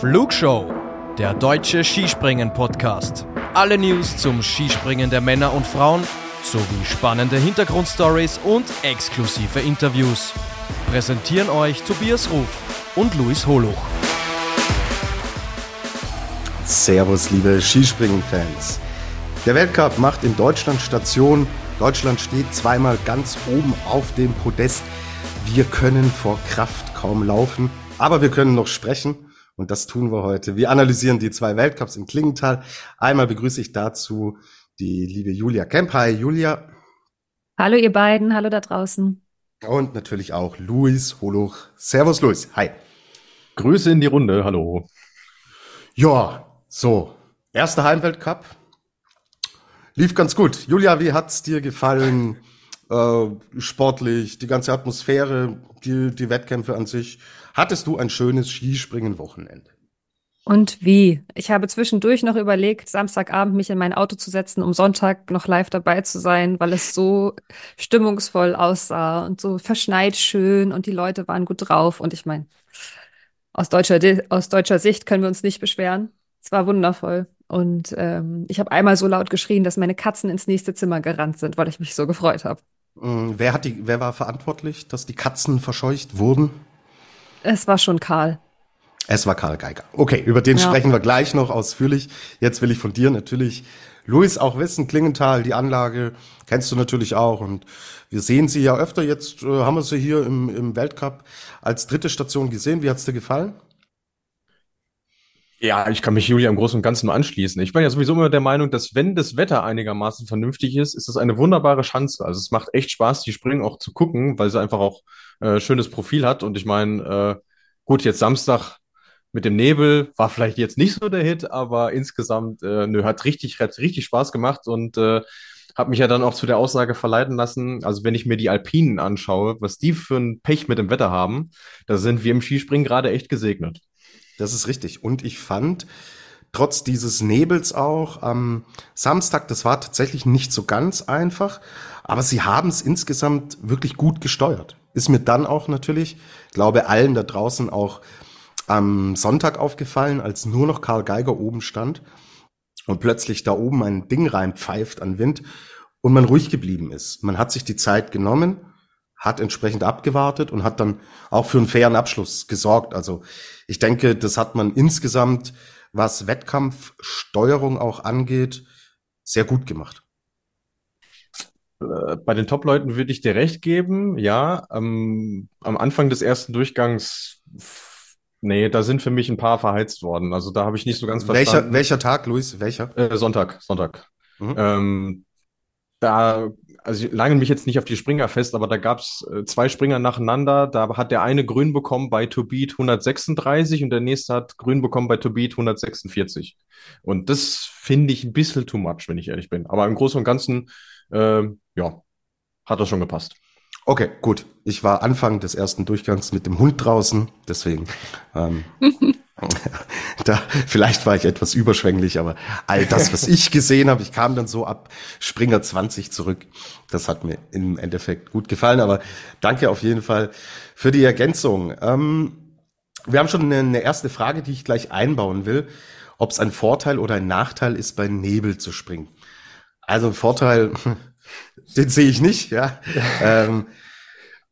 Flugshow, der deutsche Skispringen-Podcast. Alle News zum Skispringen der Männer und Frauen sowie spannende Hintergrundstories und exklusive Interviews. Präsentieren euch Tobias Ruf und Luis Holuch. Servus, liebe Skispringen-Fans. Der Weltcup macht in Deutschland Station. Deutschland steht zweimal ganz oben auf dem Podest. Wir können vor Kraft kaum laufen, aber wir können noch sprechen. Und das tun wir heute. Wir analysieren die zwei Weltcups in Klingenthal. Einmal begrüße ich dazu die liebe Julia Kemp. Hi, Julia. Hallo, ihr beiden. Hallo da draußen. Und natürlich auch Luis Holuch. Servus, Luis. Hi. Grüße in die Runde. Hallo. Ja, so. Erster Heimweltcup. Lief ganz gut. Julia, wie hat's dir gefallen? Äh, sportlich, die ganze Atmosphäre, die, die Wettkämpfe an sich. Hattest du ein schönes Skispringen-Wochenende? Und wie? Ich habe zwischendurch noch überlegt, Samstagabend mich in mein Auto zu setzen, um Sonntag noch live dabei zu sein, weil es so stimmungsvoll aussah und so verschneit schön und die Leute waren gut drauf. Und ich meine, aus deutscher, aus deutscher Sicht können wir uns nicht beschweren. Es war wundervoll. Und ähm, ich habe einmal so laut geschrien, dass meine Katzen ins nächste Zimmer gerannt sind, weil ich mich so gefreut habe. Mm, wer, hat die, wer war verantwortlich, dass die Katzen verscheucht wurden? Es war schon Karl. Es war Karl Geiger. Okay, über den ja. sprechen wir gleich noch ausführlich. Jetzt will ich von dir natürlich, Luis, auch wissen, Klingenthal, die Anlage kennst du natürlich auch. Und wir sehen sie ja öfter. Jetzt äh, haben wir sie hier im, im Weltcup als dritte Station gesehen. Wie hat's dir gefallen? Ja, ich kann mich Julia im Großen und Ganzen nur anschließen. Ich bin ja sowieso immer der Meinung, dass wenn das Wetter einigermaßen vernünftig ist, ist das eine wunderbare Chance. Also es macht echt Spaß, die Springen auch zu gucken, weil sie einfach auch äh, schönes Profil hat. Und ich meine, äh, gut, jetzt Samstag mit dem Nebel war vielleicht jetzt nicht so der Hit, aber insgesamt, äh, nö, hat richtig, hat richtig Spaß gemacht und äh, habe mich ja dann auch zu der Aussage verleiten lassen, also wenn ich mir die Alpinen anschaue, was die für ein Pech mit dem Wetter haben, da sind wir im Skispringen gerade echt gesegnet. Das ist richtig. Und ich fand, trotz dieses Nebels auch am Samstag, das war tatsächlich nicht so ganz einfach, aber sie haben es insgesamt wirklich gut gesteuert. Ist mir dann auch natürlich, glaube allen da draußen auch am Sonntag aufgefallen, als nur noch Karl Geiger oben stand und plötzlich da oben ein Ding reinpfeift an Wind und man ruhig geblieben ist. Man hat sich die Zeit genommen, hat entsprechend abgewartet und hat dann auch für einen fairen Abschluss gesorgt. Also ich denke, das hat man insgesamt, was Wettkampfsteuerung auch angeht, sehr gut gemacht. Äh, bei den Top-Leuten würde ich dir recht geben, ja. Ähm, am Anfang des ersten Durchgangs, nee, da sind für mich ein paar verheizt worden. Also da habe ich nicht so ganz verstanden. Welcher, welcher Tag, Luis? Welcher? Äh, Sonntag, Sonntag. Mhm. Ähm, da also ich lange mich jetzt nicht auf die Springer fest, aber da gab es äh, zwei Springer nacheinander. Da hat der eine grün bekommen bei To Beat 136 und der nächste hat grün bekommen bei To Beat 146. Und das finde ich ein bisschen too much, wenn ich ehrlich bin. Aber im Großen und Ganzen, äh, ja, hat das schon gepasst. Okay, gut. Ich war Anfang des ersten Durchgangs mit dem Hund draußen, deswegen. Ähm, da, vielleicht war ich etwas überschwänglich, aber all das, was ich gesehen habe, ich kam dann so ab Springer 20 zurück. Das hat mir im Endeffekt gut gefallen, aber danke auf jeden Fall für die Ergänzung. Ähm, wir haben schon eine, eine erste Frage, die ich gleich einbauen will, ob es ein Vorteil oder ein Nachteil ist, bei Nebel zu springen. Also Vorteil, den sehe ich nicht, ja. ähm,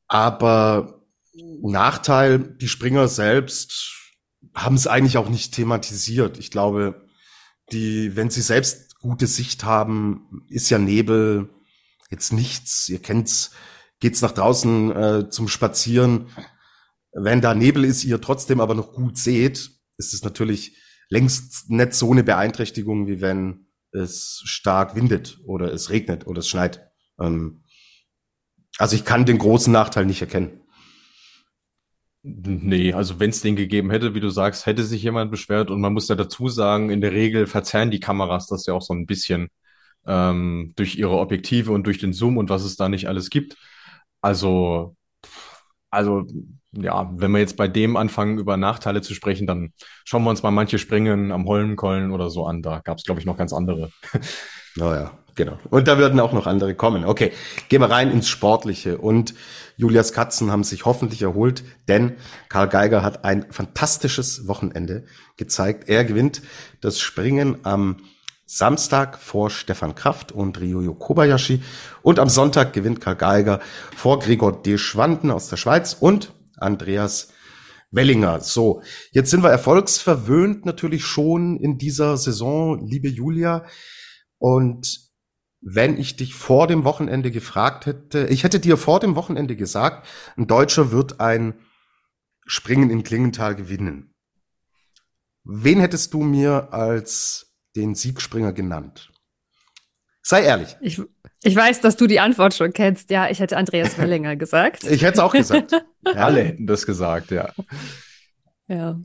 aber Nachteil, die Springer selbst haben es eigentlich auch nicht thematisiert. Ich glaube, die, wenn sie selbst gute Sicht haben, ist ja Nebel jetzt nichts. Ihr kennt's, geht's nach draußen äh, zum Spazieren. Wenn da Nebel ist, ihr trotzdem aber noch gut seht, ist es natürlich längst nicht so eine Beeinträchtigung, wie wenn es stark windet oder es regnet oder es schneit. Ähm, also ich kann den großen Nachteil nicht erkennen. Nee, also wenn es den gegeben hätte, wie du sagst, hätte sich jemand beschwert und man muss ja dazu sagen, in der Regel verzerren die Kameras das ja auch so ein bisschen ähm, durch ihre Objektive und durch den Zoom und was es da nicht alles gibt. Also, also ja, wenn wir jetzt bei dem anfangen, über Nachteile zu sprechen, dann schauen wir uns mal manche Springen am Holmenkollen oder so an. Da gab es, glaube ich, noch ganz andere. Naja, Genau. Und da würden auch noch andere kommen. Okay, gehen wir rein ins Sportliche. Und Julias Katzen haben sich hoffentlich erholt, denn Karl Geiger hat ein fantastisches Wochenende gezeigt. Er gewinnt das Springen am Samstag vor Stefan Kraft und Ryoyo Kobayashi. Und am Sonntag gewinnt Karl Geiger vor Gregor de Schwanden aus der Schweiz und Andreas Wellinger. So, jetzt sind wir erfolgsverwöhnt natürlich schon in dieser Saison, liebe Julia. Und wenn ich dich vor dem Wochenende gefragt hätte, ich hätte dir vor dem Wochenende gesagt, ein Deutscher wird ein Springen in Klingenthal gewinnen. Wen hättest du mir als den Siegspringer genannt? Sei ehrlich. Ich, ich weiß, dass du die Antwort schon kennst. Ja, ich hätte Andreas Wellinger gesagt. Ich hätte es auch gesagt. Ja. Alle hätten das gesagt, ja. Ja.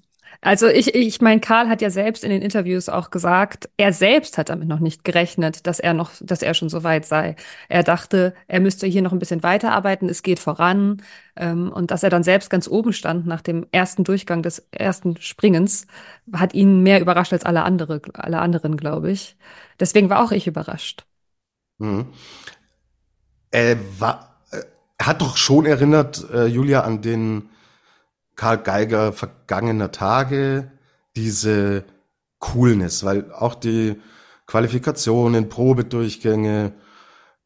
Also ich, ich meine, Karl hat ja selbst in den Interviews auch gesagt, er selbst hat damit noch nicht gerechnet, dass er noch, dass er schon so weit sei. Er dachte, er müsste hier noch ein bisschen weiterarbeiten, es geht voran. Ähm, und dass er dann selbst ganz oben stand nach dem ersten Durchgang des ersten Springens, hat ihn mehr überrascht als alle andere, alle anderen, glaube ich. Deswegen war auch ich überrascht. Mhm. Er war, er hat doch schon erinnert, äh, Julia, an den Karl Geiger vergangener Tage diese Coolness, weil auch die Qualifikationen, Probedurchgänge,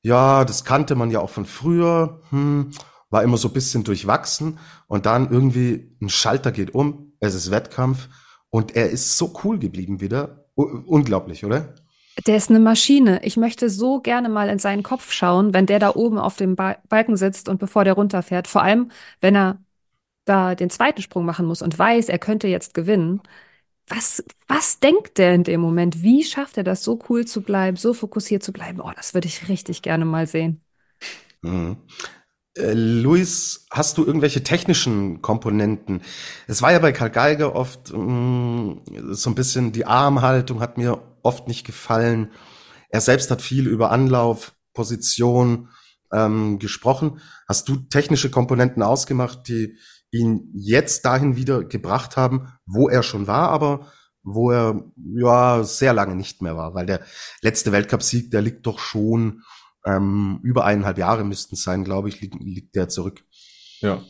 ja, das kannte man ja auch von früher, hm, war immer so ein bisschen durchwachsen und dann irgendwie ein Schalter geht um, es ist Wettkampf und er ist so cool geblieben wieder. U unglaublich, oder? Der ist eine Maschine. Ich möchte so gerne mal in seinen Kopf schauen, wenn der da oben auf dem ba Balken sitzt und bevor der runterfährt. Vor allem, wenn er da den zweiten Sprung machen muss und weiß, er könnte jetzt gewinnen, was, was denkt der in dem Moment? Wie schafft er das, so cool zu bleiben, so fokussiert zu bleiben? Oh, das würde ich richtig gerne mal sehen. Mhm. Äh, Luis, hast du irgendwelche technischen Komponenten? Es war ja bei Karl Geiger oft mh, mm, so ein bisschen die Armhaltung hat mir oft nicht gefallen. Er selbst hat viel über Anlauf, Position ähm, gesprochen. Hast du technische Komponenten ausgemacht, die ihn jetzt dahin wieder gebracht haben, wo er schon war, aber wo er ja sehr lange nicht mehr war, weil der letzte Weltcupsieg, der liegt doch schon ähm, über eineinhalb Jahre müssten sein, glaube ich, liegt, liegt der zurück. Ja.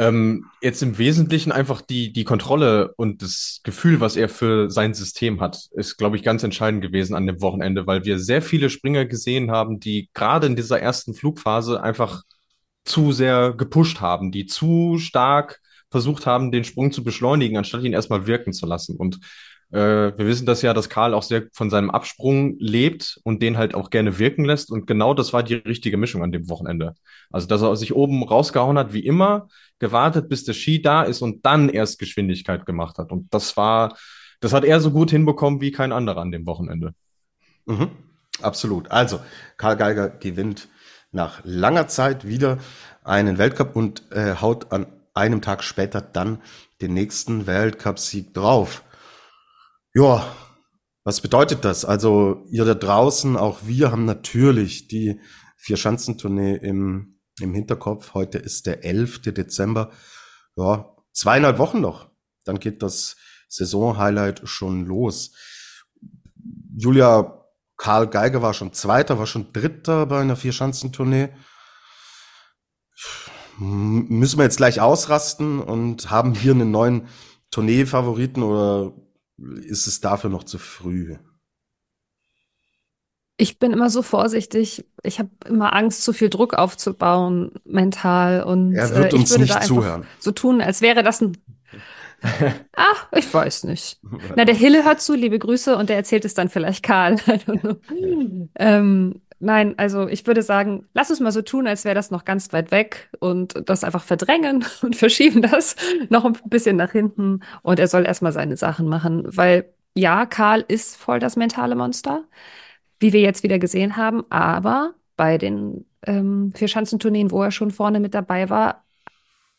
Ähm, jetzt im Wesentlichen einfach die, die Kontrolle und das Gefühl, was er für sein System hat, ist, glaube ich, ganz entscheidend gewesen an dem Wochenende, weil wir sehr viele Springer gesehen haben, die gerade in dieser ersten Flugphase einfach zu sehr gepusht haben, die zu stark versucht haben, den Sprung zu beschleunigen, anstatt ihn erstmal wirken zu lassen. Und wir wissen das ja, dass Karl auch sehr von seinem Absprung lebt und den halt auch gerne wirken lässt. Und genau das war die richtige Mischung an dem Wochenende. Also, dass er sich oben rausgehauen hat, wie immer, gewartet, bis der Ski da ist und dann erst Geschwindigkeit gemacht hat. Und das war, das hat er so gut hinbekommen wie kein anderer an dem Wochenende. Mhm, absolut. Also, Karl Geiger gewinnt nach langer Zeit wieder einen Weltcup und äh, haut an einem Tag später dann den nächsten Weltcup-Sieg drauf. Ja, was bedeutet das? Also ihr da draußen, auch wir haben natürlich die Vier-Schanzentournee im, im Hinterkopf. Heute ist der 11. Dezember. Ja, zweieinhalb Wochen noch. Dann geht das Saison-Highlight schon los. Julia Karl Geiger war schon Zweiter, war schon Dritter bei einer Vierschanzentournee. Müssen wir jetzt gleich ausrasten und haben hier einen neuen Tournee-Favoriten oder ist es dafür noch zu früh? Ich bin immer so vorsichtig. Ich habe immer Angst, zu viel Druck aufzubauen, mental. Und er wird äh, uns nicht zuhören. So tun, als wäre das ein Ach, ich weiß nicht. Na, der Hille hört zu, liebe Grüße, und der erzählt es dann vielleicht Karl. ähm, nein, also ich würde sagen, lass uns mal so tun, als wäre das noch ganz weit weg und das einfach verdrängen und verschieben das noch ein bisschen nach hinten und er soll erstmal seine Sachen machen, weil ja, Karl ist voll das mentale Monster, wie wir jetzt wieder gesehen haben, aber bei den ähm, Vierschanzentourneen, wo er schon vorne mit dabei war,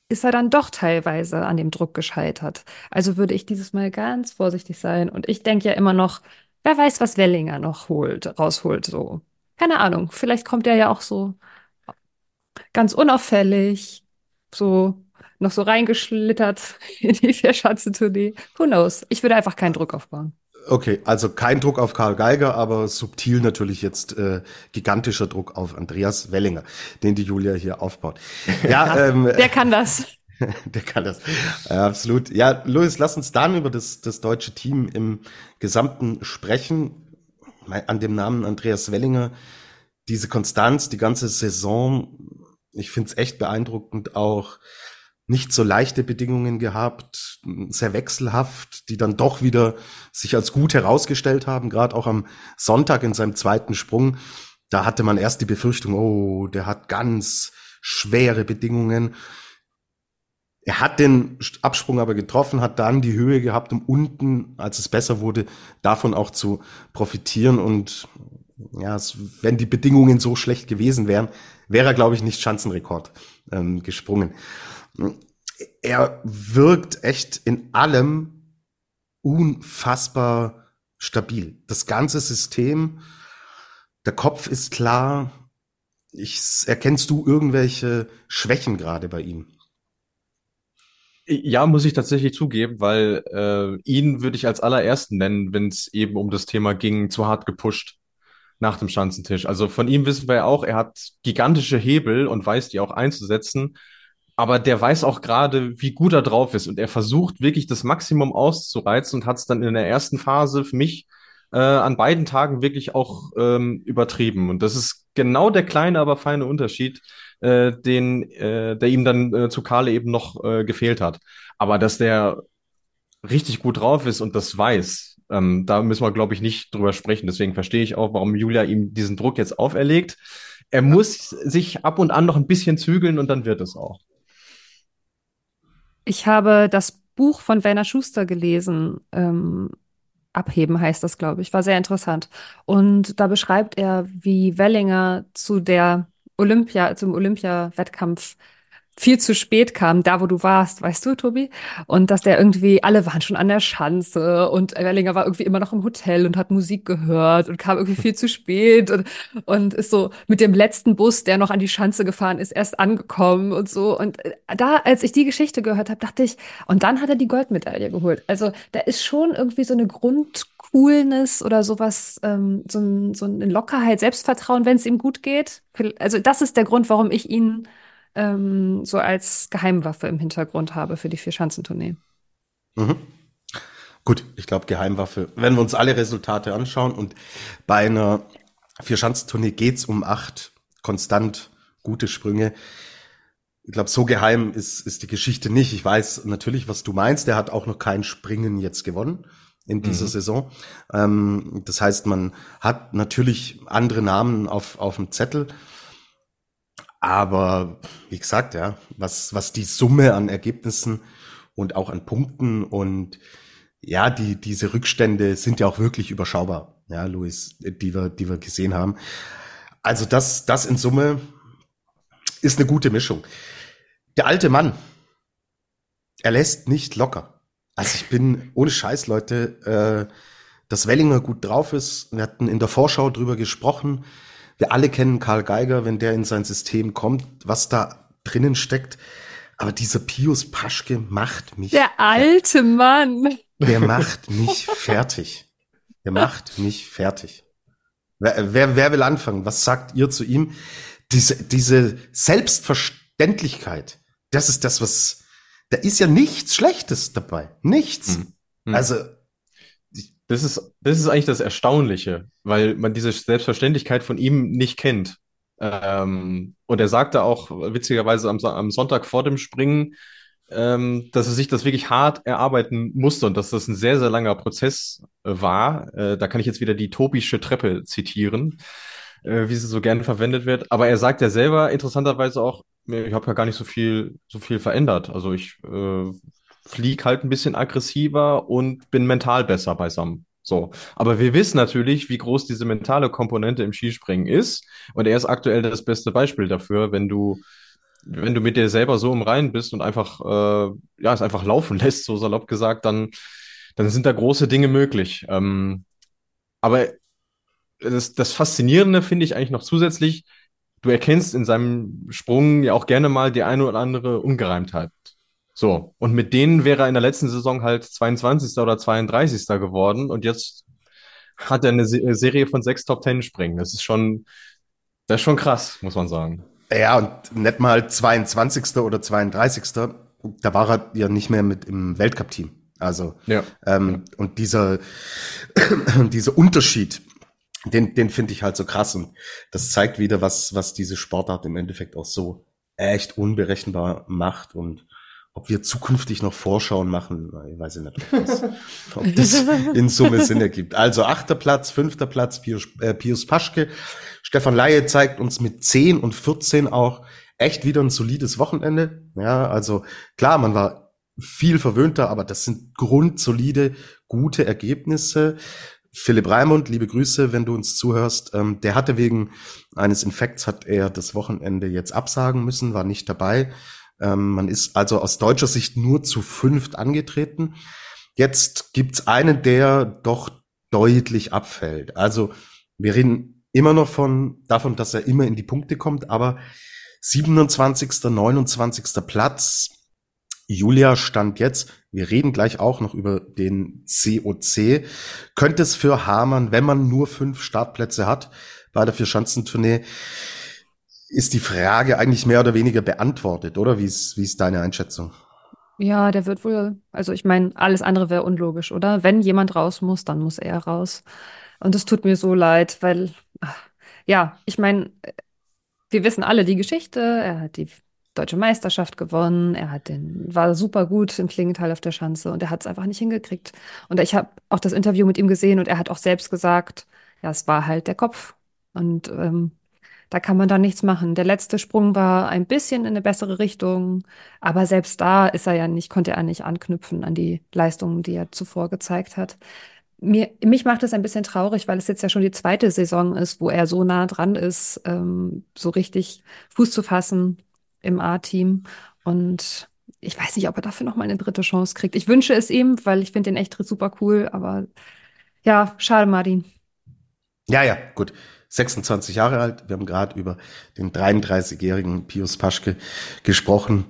ist er dann doch teilweise an dem Druck gescheitert. Also würde ich dieses Mal ganz vorsichtig sein. Und ich denke ja immer noch, wer weiß, was Wellinger noch holt, rausholt, so. Keine Ahnung. Vielleicht kommt er ja auch so ganz unauffällig, so noch so reingeschlittert in die Vierschanzentournee. Who knows? Ich würde einfach keinen Druck aufbauen. Okay, also kein Druck auf Karl Geiger, aber subtil natürlich jetzt äh, gigantischer Druck auf Andreas Wellinger, den die Julia hier aufbaut. Ja, ähm, der kann das. der kann das. Ja, absolut. Ja, Luis, lass uns dann über das, das deutsche Team im Gesamten sprechen. An dem Namen Andreas Wellinger, diese Konstanz, die ganze Saison, ich finde es echt beeindruckend, auch nicht so leichte Bedingungen gehabt, sehr wechselhaft, die dann doch wieder sich als gut herausgestellt haben, gerade auch am Sonntag in seinem zweiten Sprung. Da hatte man erst die Befürchtung, oh, der hat ganz schwere Bedingungen. Er hat den Absprung aber getroffen, hat dann die Höhe gehabt, um unten, als es besser wurde, davon auch zu profitieren. Und ja, wenn die Bedingungen so schlecht gewesen wären, wäre er, glaube ich, nicht Schanzenrekord ähm, gesprungen. Er wirkt echt in allem unfassbar stabil. Das ganze System, der Kopf ist klar. Ich, erkennst du irgendwelche Schwächen gerade bei ihm? Ja, muss ich tatsächlich zugeben, weil äh, ihn würde ich als allerersten nennen, wenn es eben um das Thema ging, zu hart gepusht nach dem Schanzentisch. Also von ihm wissen wir ja auch, er hat gigantische Hebel und weiß die auch einzusetzen. Aber der weiß auch gerade, wie gut er drauf ist und er versucht wirklich das Maximum auszureizen und hat es dann in der ersten Phase für mich äh, an beiden Tagen wirklich auch ähm, übertrieben. Und das ist genau der kleine, aber feine Unterschied, äh, den, äh, der ihm dann äh, zu Kale eben noch äh, gefehlt hat. Aber dass der richtig gut drauf ist und das weiß, ähm, da müssen wir, glaube ich, nicht drüber sprechen. Deswegen verstehe ich auch, warum Julia ihm diesen Druck jetzt auferlegt. Er muss sich ab und an noch ein bisschen zügeln und dann wird es auch. Ich habe das Buch von Werner Schuster gelesen. Ähm, Abheben heißt das, glaube ich. War sehr interessant. Und da beschreibt er, wie Wellinger zu der Olympia, zum Olympia-Wettkampf viel zu spät kam, da wo du warst, weißt du, Tobi? Und dass der irgendwie, alle waren schon an der Schanze und Wellinger war irgendwie immer noch im Hotel und hat Musik gehört und kam irgendwie viel zu spät und, und ist so mit dem letzten Bus, der noch an die Schanze gefahren ist, erst angekommen und so. Und äh, da, als ich die Geschichte gehört habe, dachte ich, und dann hat er die Goldmedaille geholt. Also da ist schon irgendwie so eine Grundcoolness oder sowas, ähm, so, ein, so eine Lockerheit, Selbstvertrauen, wenn es ihm gut geht. Also das ist der Grund, warum ich ihn ähm, so als Geheimwaffe im Hintergrund habe für die Vier-Schanzentournee. Mhm. Gut, ich glaube, Geheimwaffe. Wenn wir uns alle Resultate anschauen und bei einer Vier-Schanzentournee geht's um acht konstant gute Sprünge. Ich glaube, so geheim ist, ist die Geschichte nicht. Ich weiß natürlich, was du meinst. Der hat auch noch kein Springen jetzt gewonnen in dieser mhm. Saison. Ähm, das heißt, man hat natürlich andere Namen auf, auf dem Zettel. Aber wie gesagt, ja, was, was die Summe an Ergebnissen und auch an Punkten und ja, die, diese Rückstände sind ja auch wirklich überschaubar, ja, Luis, die wir, die wir gesehen haben. Also das, das in Summe ist eine gute Mischung. Der alte Mann, er lässt nicht locker. Also ich bin ohne Scheiß, Leute, äh, dass Wellinger gut drauf ist. Wir hatten in der Vorschau drüber gesprochen wir alle kennen Karl Geiger, wenn der in sein System kommt, was da drinnen steckt. Aber dieser Pius Paschke macht mich. Der alte. Mann. Der macht mich fertig. Der macht mich fertig. Wer, wer, wer will anfangen? Was sagt ihr zu ihm? Diese, diese Selbstverständlichkeit, das ist das, was, da ist ja nichts Schlechtes dabei. Nichts. Mhm. mhm. Also, das ist, das ist eigentlich das Erstaunliche, weil man diese Selbstverständlichkeit von ihm nicht kennt. Ähm, und er sagte auch witzigerweise am, am Sonntag vor dem Springen, ähm, dass er sich das wirklich hart erarbeiten musste und dass das ein sehr, sehr langer Prozess äh, war. Äh, da kann ich jetzt wieder die tobische Treppe zitieren, äh, wie sie so gerne verwendet wird. Aber er sagt ja selber interessanterweise auch, ich habe ja gar nicht so viel, so viel verändert. Also ich äh, flieg halt ein bisschen aggressiver und bin mental besser beisammen. So. Aber wir wissen natürlich, wie groß diese mentale Komponente im Skispringen ist. Und er ist aktuell das beste Beispiel dafür, wenn du, wenn du mit dir selber so im Reinen bist und einfach, äh, ja, es einfach laufen lässt, so salopp gesagt, dann, dann sind da große Dinge möglich. Ähm, aber das, das Faszinierende finde ich eigentlich noch zusätzlich, du erkennst in seinem Sprung ja auch gerne mal die eine oder andere Ungereimtheit. So, und mit denen wäre er in der letzten Saison halt 22. oder 32. geworden und jetzt hat er eine Serie von sechs Top Ten Springen. Das ist schon, das ist schon krass, muss man sagen. Ja, und nicht mal 22. oder 32. Da war er ja nicht mehr mit im Weltcup-Team. Also, ja. Ähm, und dieser, dieser Unterschied, den, den finde ich halt so krass. Und das zeigt wieder, was, was diese Sportart im Endeffekt auch so echt unberechenbar macht und ob wir zukünftig noch Vorschauen machen, ich weiß nicht, ob das, ob das in Summe Sinn ergibt. Also achter Platz, fünfter Platz, Pius, äh, Pius Paschke. Stefan Laie zeigt uns mit 10 und 14 auch echt wieder ein solides Wochenende. Ja, also klar, man war viel verwöhnter, aber das sind grundsolide, gute Ergebnisse. Philipp Raimund, liebe Grüße, wenn du uns zuhörst. Ähm, der hatte wegen eines Infekts, hat er das Wochenende jetzt absagen müssen, war nicht dabei. Ähm, man ist also aus deutscher Sicht nur zu fünft angetreten. Jetzt gibt's einen, der doch deutlich abfällt. Also wir reden immer noch von davon, dass er immer in die Punkte kommt, aber 27., 29. Platz. Julia stand jetzt. Wir reden gleich auch noch über den COC. Könnte es für Hamann, wenn man nur fünf Startplätze hat bei der Vierschanzentournee, ist die Frage eigentlich mehr oder weniger beantwortet, oder? Wie ist, wie ist deine Einschätzung? Ja, der wird wohl, also ich meine, alles andere wäre unlogisch, oder? Wenn jemand raus muss, dann muss er raus. Und es tut mir so leid, weil, ja, ich meine, wir wissen alle die Geschichte. Er hat die deutsche Meisterschaft gewonnen. Er hat den, war super gut im Klingenthal auf der Schanze und er hat es einfach nicht hingekriegt. Und ich habe auch das Interview mit ihm gesehen und er hat auch selbst gesagt, ja, es war halt der Kopf. Und ähm, da kann man dann nichts machen. Der letzte Sprung war ein bisschen in eine bessere Richtung, aber selbst da ist er ja nicht, konnte er nicht anknüpfen an die Leistungen, die er zuvor gezeigt hat. Mir, mich macht es ein bisschen traurig, weil es jetzt ja schon die zweite Saison ist, wo er so nah dran ist, ähm, so richtig Fuß zu fassen im A-Team. Und ich weiß nicht, ob er dafür noch mal eine dritte Chance kriegt. Ich wünsche es ihm, weil ich finde den echt super cool. Aber ja, schade, Martin. Ja, ja, gut. 26 Jahre alt. Wir haben gerade über den 33-jährigen Pius Paschke gesprochen.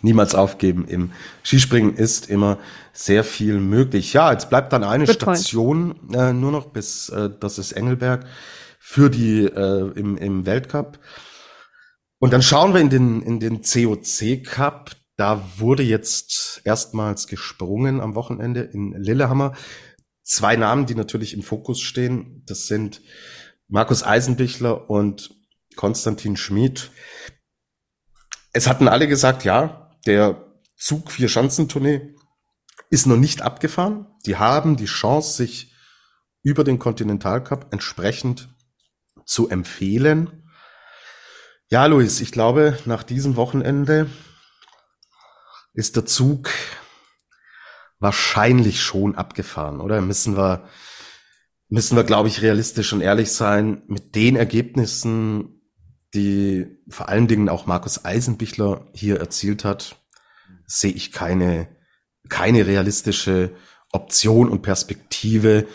Niemals aufgeben im Skispringen ist immer sehr viel möglich. Ja, jetzt bleibt dann eine Good Station äh, nur noch bis äh, das ist Engelberg für die äh, im, im Weltcup. Und dann schauen wir in den in den COC Cup. Da wurde jetzt erstmals gesprungen am Wochenende in Lillehammer. Zwei Namen, die natürlich im Fokus stehen. Das sind Markus Eisenbichler und Konstantin Schmid. Es hatten alle gesagt, ja, der Zug vier Schanzentournee ist noch nicht abgefahren. Die haben die Chance, sich über den Kontinentalcup entsprechend zu empfehlen. Ja, Luis, ich glaube, nach diesem Wochenende ist der Zug wahrscheinlich schon abgefahren, oder? Müssen wir müssen wir, glaube ich, realistisch und ehrlich sein, mit den Ergebnissen, die vor allen Dingen auch Markus Eisenbichler hier erzielt hat, sehe ich keine, keine realistische Option und Perspektive,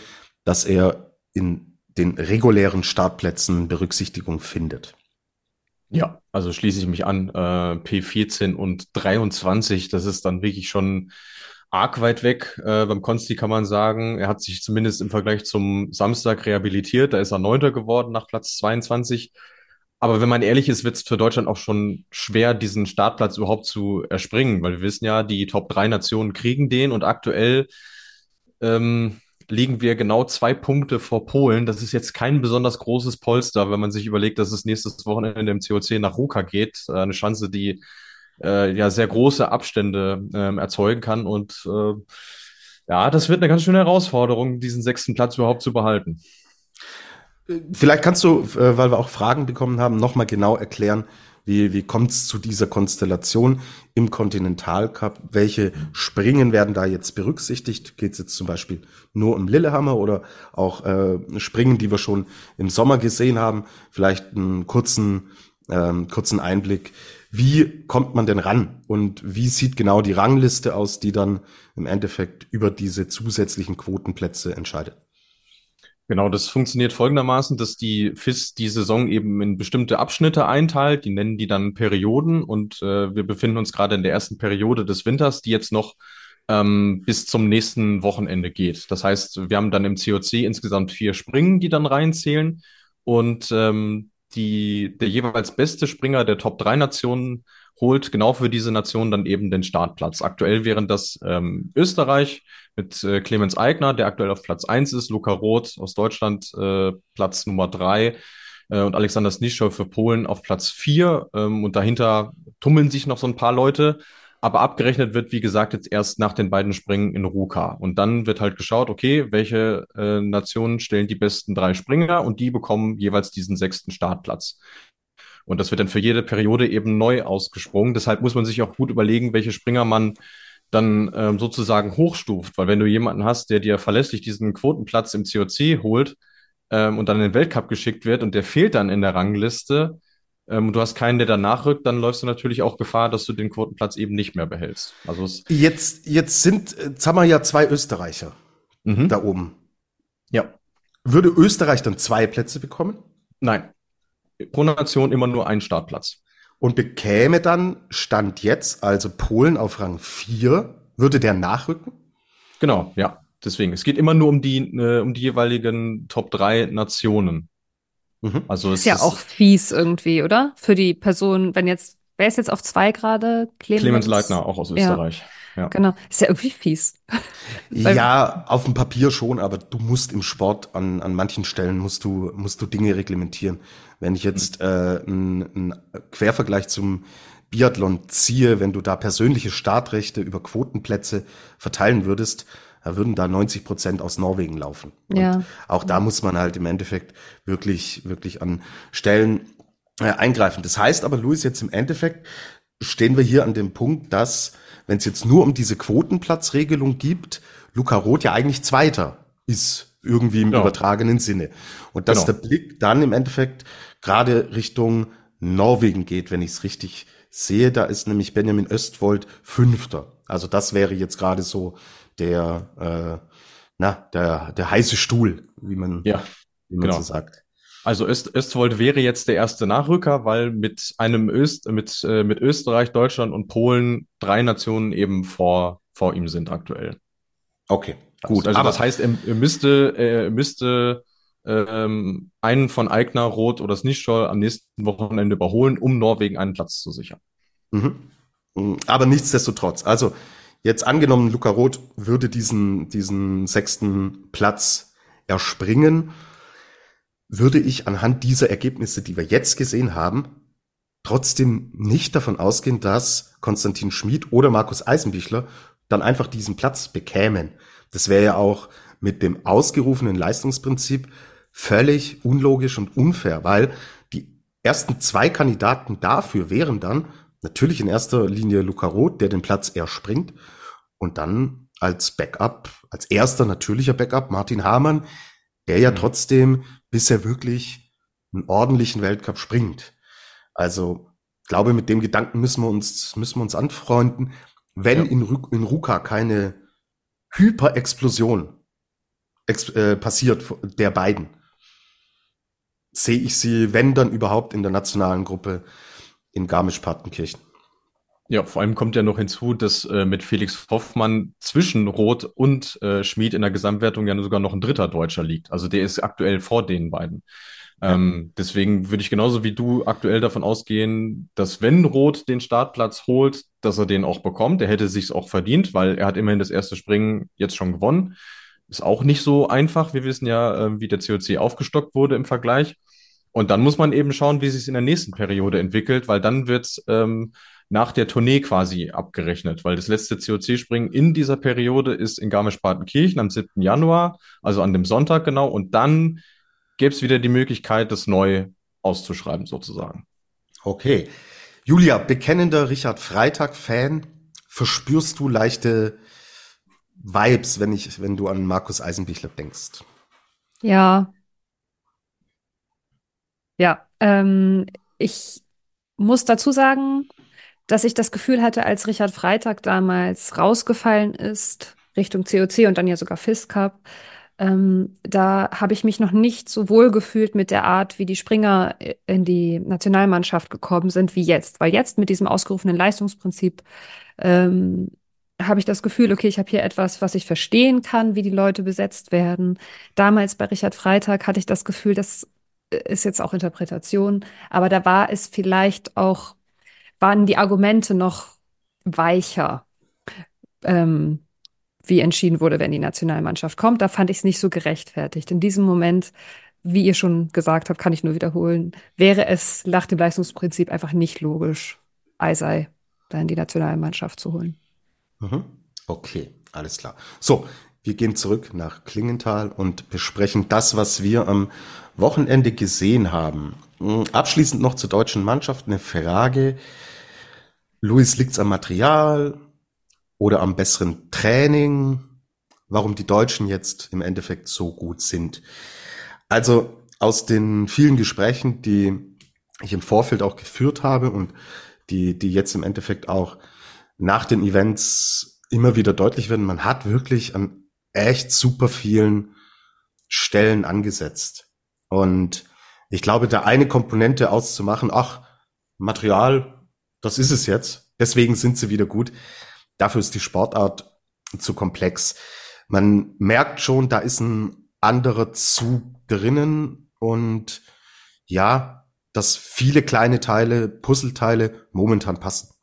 dass er in den regulären Startplätzen Berücksichtigung findet. Ja, also schließe ich mich an. Äh, P14 und 23, das ist dann wirklich schon arg weit weg. Äh, beim Konsti kann man sagen, er hat sich zumindest im Vergleich zum Samstag rehabilitiert. Da ist er Neunter geworden nach Platz 22. Aber wenn man ehrlich ist, wird es für Deutschland auch schon schwer, diesen Startplatz überhaupt zu erspringen, weil wir wissen ja, die Top 3 Nationen kriegen den und aktuell ähm, liegen wir genau zwei Punkte vor Polen. Das ist jetzt kein besonders großes Polster, wenn man sich überlegt, dass es nächstes Wochenende im COC nach Ruka geht. Äh, eine Chance, die äh, ja sehr große Abstände ähm, erzeugen kann. Und äh, ja, das wird eine ganz schöne Herausforderung, diesen sechsten Platz überhaupt zu behalten. Vielleicht kannst du, äh, weil wir auch Fragen bekommen haben, nochmal genau erklären, wie, wie kommt es zu dieser Konstellation im Kontinentalcup? Welche Springen werden da jetzt berücksichtigt? Geht es jetzt zum Beispiel nur um Lillehammer oder auch äh, Springen, die wir schon im Sommer gesehen haben? Vielleicht einen kurzen, ähm, kurzen Einblick, wie kommt man denn ran und wie sieht genau die Rangliste aus, die dann im Endeffekt über diese zusätzlichen Quotenplätze entscheidet? Genau, das funktioniert folgendermaßen, dass die FIS die Saison eben in bestimmte Abschnitte einteilt. Die nennen die dann Perioden und äh, wir befinden uns gerade in der ersten Periode des Winters, die jetzt noch ähm, bis zum nächsten Wochenende geht. Das heißt, wir haben dann im COC insgesamt vier Springen, die dann reinzählen und ähm, die, der jeweils beste Springer der Top 3 Nationen holt genau für diese Nation dann eben den Startplatz. Aktuell wären das ähm, Österreich mit äh, Clemens Eigner, der aktuell auf Platz 1 ist, Luca Roth aus Deutschland äh, Platz Nummer 3 äh, und Alexander Snischow für Polen auf Platz 4. Ähm, und dahinter tummeln sich noch so ein paar Leute. Aber abgerechnet wird, wie gesagt, jetzt erst nach den beiden Springen in Ruka. Und dann wird halt geschaut, okay, welche äh, Nationen stellen die besten drei Springer und die bekommen jeweils diesen sechsten Startplatz. Und das wird dann für jede Periode eben neu ausgesprungen. Deshalb muss man sich auch gut überlegen, welche Springer man dann ähm, sozusagen hochstuft. Weil wenn du jemanden hast, der dir verlässlich diesen Quotenplatz im COC holt ähm, und dann in den Weltcup geschickt wird und der fehlt dann in der Rangliste, ähm, du hast keinen, der danach rückt, dann läufst du natürlich auch Gefahr, dass du den Quotenplatz eben nicht mehr behältst. Also jetzt, jetzt sind, jetzt haben wir ja zwei Österreicher mhm. da oben. Ja. Würde Österreich dann zwei Plätze bekommen? Nein pro Nation immer nur einen Startplatz. Und bekäme dann Stand jetzt, also Polen auf Rang 4, würde der nachrücken? Genau, ja. Deswegen. Es geht immer nur um die, äh, um die jeweiligen Top 3 Nationen. Mhm. Also es ist ja ist auch fies irgendwie, oder? Für die Person, wenn jetzt, wer ist jetzt auf zwei gerade? Clemens, Clemens Leitner, auch aus Österreich. Ja. Ja. Genau. Ist ja irgendwie fies. ja, auf dem Papier schon, aber du musst im Sport an, an manchen Stellen musst du, musst du Dinge reglementieren. Wenn ich jetzt äh, einen Quervergleich zum Biathlon ziehe, wenn du da persönliche Startrechte über Quotenplätze verteilen würdest, da würden da 90 Prozent aus Norwegen laufen. Ja. Und auch da muss man halt im Endeffekt wirklich, wirklich an Stellen äh, eingreifen. Das heißt aber, Luis, jetzt im Endeffekt stehen wir hier an dem Punkt, dass wenn es jetzt nur um diese Quotenplatzregelung gibt, Luca Roth ja eigentlich Zweiter ist, irgendwie im genau. übertragenen Sinne. Und dass genau. der Blick dann im Endeffekt gerade Richtung Norwegen geht, wenn ich es richtig sehe. Da ist nämlich Benjamin Östwold Fünfter. Also das wäre jetzt gerade so der, äh, na, der, der heiße Stuhl, wie man, ja, wie man genau. so sagt. Also Öst, Östwold wäre jetzt der erste Nachrücker, weil mit einem Öst, mit, äh, mit Österreich, Deutschland und Polen drei Nationen eben vor, vor ihm sind aktuell. Okay, gut. Also Aber das heißt, er, müsste, er müsste ähm, einen von Eigner, Roth oder Snischol am nächsten Wochenende überholen, um Norwegen einen Platz zu sichern. Mhm. mhm. Aber nichtsdestotrotz, also jetzt angenommen, Luca Roth würde diesen, diesen sechsten Platz erspringen würde ich anhand dieser Ergebnisse, die wir jetzt gesehen haben, trotzdem nicht davon ausgehen, dass Konstantin Schmid oder Markus Eisenbichler dann einfach diesen Platz bekämen. Das wäre ja auch mit dem ausgerufenen Leistungsprinzip völlig unlogisch und unfair, weil die ersten zwei Kandidaten dafür wären dann natürlich in erster Linie Luca Roth, der den Platz erspringt und dann als Backup, als erster natürlicher Backup Martin Hamann, der ja mhm. trotzdem bisher wirklich einen ordentlichen Weltcup springt. Also glaube, mit dem Gedanken müssen wir uns, müssen wir uns anfreunden. Wenn ja. in, in Ruka keine Hyperexplosion ex äh, passiert der beiden, sehe ich sie, wenn dann überhaupt in der nationalen Gruppe in Garmisch-Partenkirchen. Ja, vor allem kommt ja noch hinzu, dass äh, mit Felix Hoffmann zwischen Roth und äh, Schmid in der Gesamtwertung ja sogar noch ein dritter Deutscher liegt. Also der ist aktuell vor den beiden. Ja. Ähm, deswegen würde ich genauso wie du aktuell davon ausgehen, dass wenn Roth den Startplatz holt, dass er den auch bekommt. Er hätte sich's auch verdient, weil er hat immerhin das erste Springen jetzt schon gewonnen. Ist auch nicht so einfach. Wir wissen ja, äh, wie der COC aufgestockt wurde im Vergleich. Und dann muss man eben schauen, wie sich es in der nächsten Periode entwickelt, weil dann wird ähm, nach der Tournee quasi abgerechnet, weil das letzte COC-Springen in dieser Periode ist in Garmisch-Partenkirchen am 7. Januar, also an dem Sonntag genau, und dann gäbe es wieder die Möglichkeit, das neu auszuschreiben sozusagen. Okay. Julia, bekennender Richard Freitag-Fan, verspürst du leichte Vibes, wenn ich, wenn du an Markus Eisenbichler denkst? Ja. Ja, ähm, ich muss dazu sagen, dass ich das Gefühl hatte, als Richard Freitag damals rausgefallen ist, Richtung COC und dann ja sogar FIS Cup, Ähm, da habe ich mich noch nicht so wohl gefühlt mit der Art, wie die Springer in die Nationalmannschaft gekommen sind, wie jetzt. Weil jetzt mit diesem ausgerufenen Leistungsprinzip ähm, habe ich das Gefühl, okay, ich habe hier etwas, was ich verstehen kann, wie die Leute besetzt werden. Damals bei Richard Freitag hatte ich das Gefühl, das ist jetzt auch Interpretation, aber da war es vielleicht auch, waren die Argumente noch weicher. Ähm, wie entschieden wurde, wenn die Nationalmannschaft kommt. Da fand ich es nicht so gerechtfertigt. In diesem Moment, wie ihr schon gesagt habt, kann ich nur wiederholen, wäre es nach dem Leistungsprinzip einfach nicht logisch, Eisei da in die Nationalmannschaft zu holen. Mhm. Okay, alles klar. So, wir gehen zurück nach Klingenthal und besprechen das, was wir am Wochenende gesehen haben. Abschließend noch zur deutschen Mannschaft eine Frage. Luis liegt's am Material? oder am besseren Training, warum die Deutschen jetzt im Endeffekt so gut sind. Also aus den vielen Gesprächen, die ich im Vorfeld auch geführt habe und die, die jetzt im Endeffekt auch nach den Events immer wieder deutlich werden, man hat wirklich an echt super vielen Stellen angesetzt. Und ich glaube, da eine Komponente auszumachen, ach, Material, das ist es jetzt, deswegen sind sie wieder gut, dafür ist die Sportart zu komplex. Man merkt schon, da ist ein anderer Zug drinnen und ja, dass viele kleine Teile, Puzzleteile momentan passen.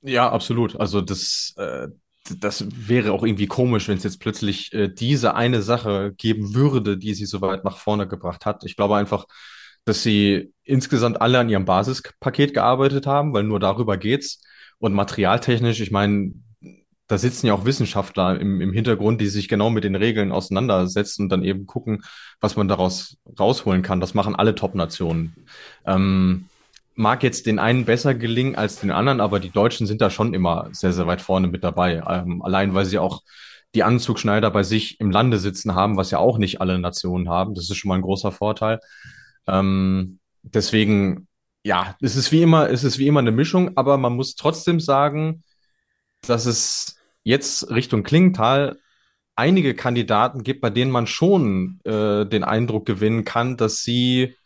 Ja, absolut. Also das, äh, das wäre auch irgendwie komisch, wenn es jetzt plötzlich äh, diese eine Sache geben würde, die sie so weit nach vorne gebracht hat. Ich glaube einfach, dass sie insgesamt alle an ihrem Basispaket gearbeitet haben, weil nur darüber geht's. Und materialtechnisch, ich meine, da sitzen ja auch Wissenschaftler im, im Hintergrund, die sich genau mit den Regeln auseinandersetzen und dann eben gucken, was man daraus rausholen kann. Das machen alle Top-Nationen. Ähm, mag jetzt den einen besser gelingen als den anderen, aber die Deutschen sind da schon immer sehr, sehr weit vorne mit dabei. Ähm, allein weil sie auch die Anzugschneider bei sich im Lande sitzen haben, was ja auch nicht alle Nationen haben. Das ist schon mal ein großer Vorteil. Ähm, deswegen ja, es ist wie immer, es ist wie immer eine Mischung, aber man muss trotzdem sagen, dass es jetzt Richtung Klingenthal einige Kandidaten gibt, bei denen man schon äh, den Eindruck gewinnen kann, dass sie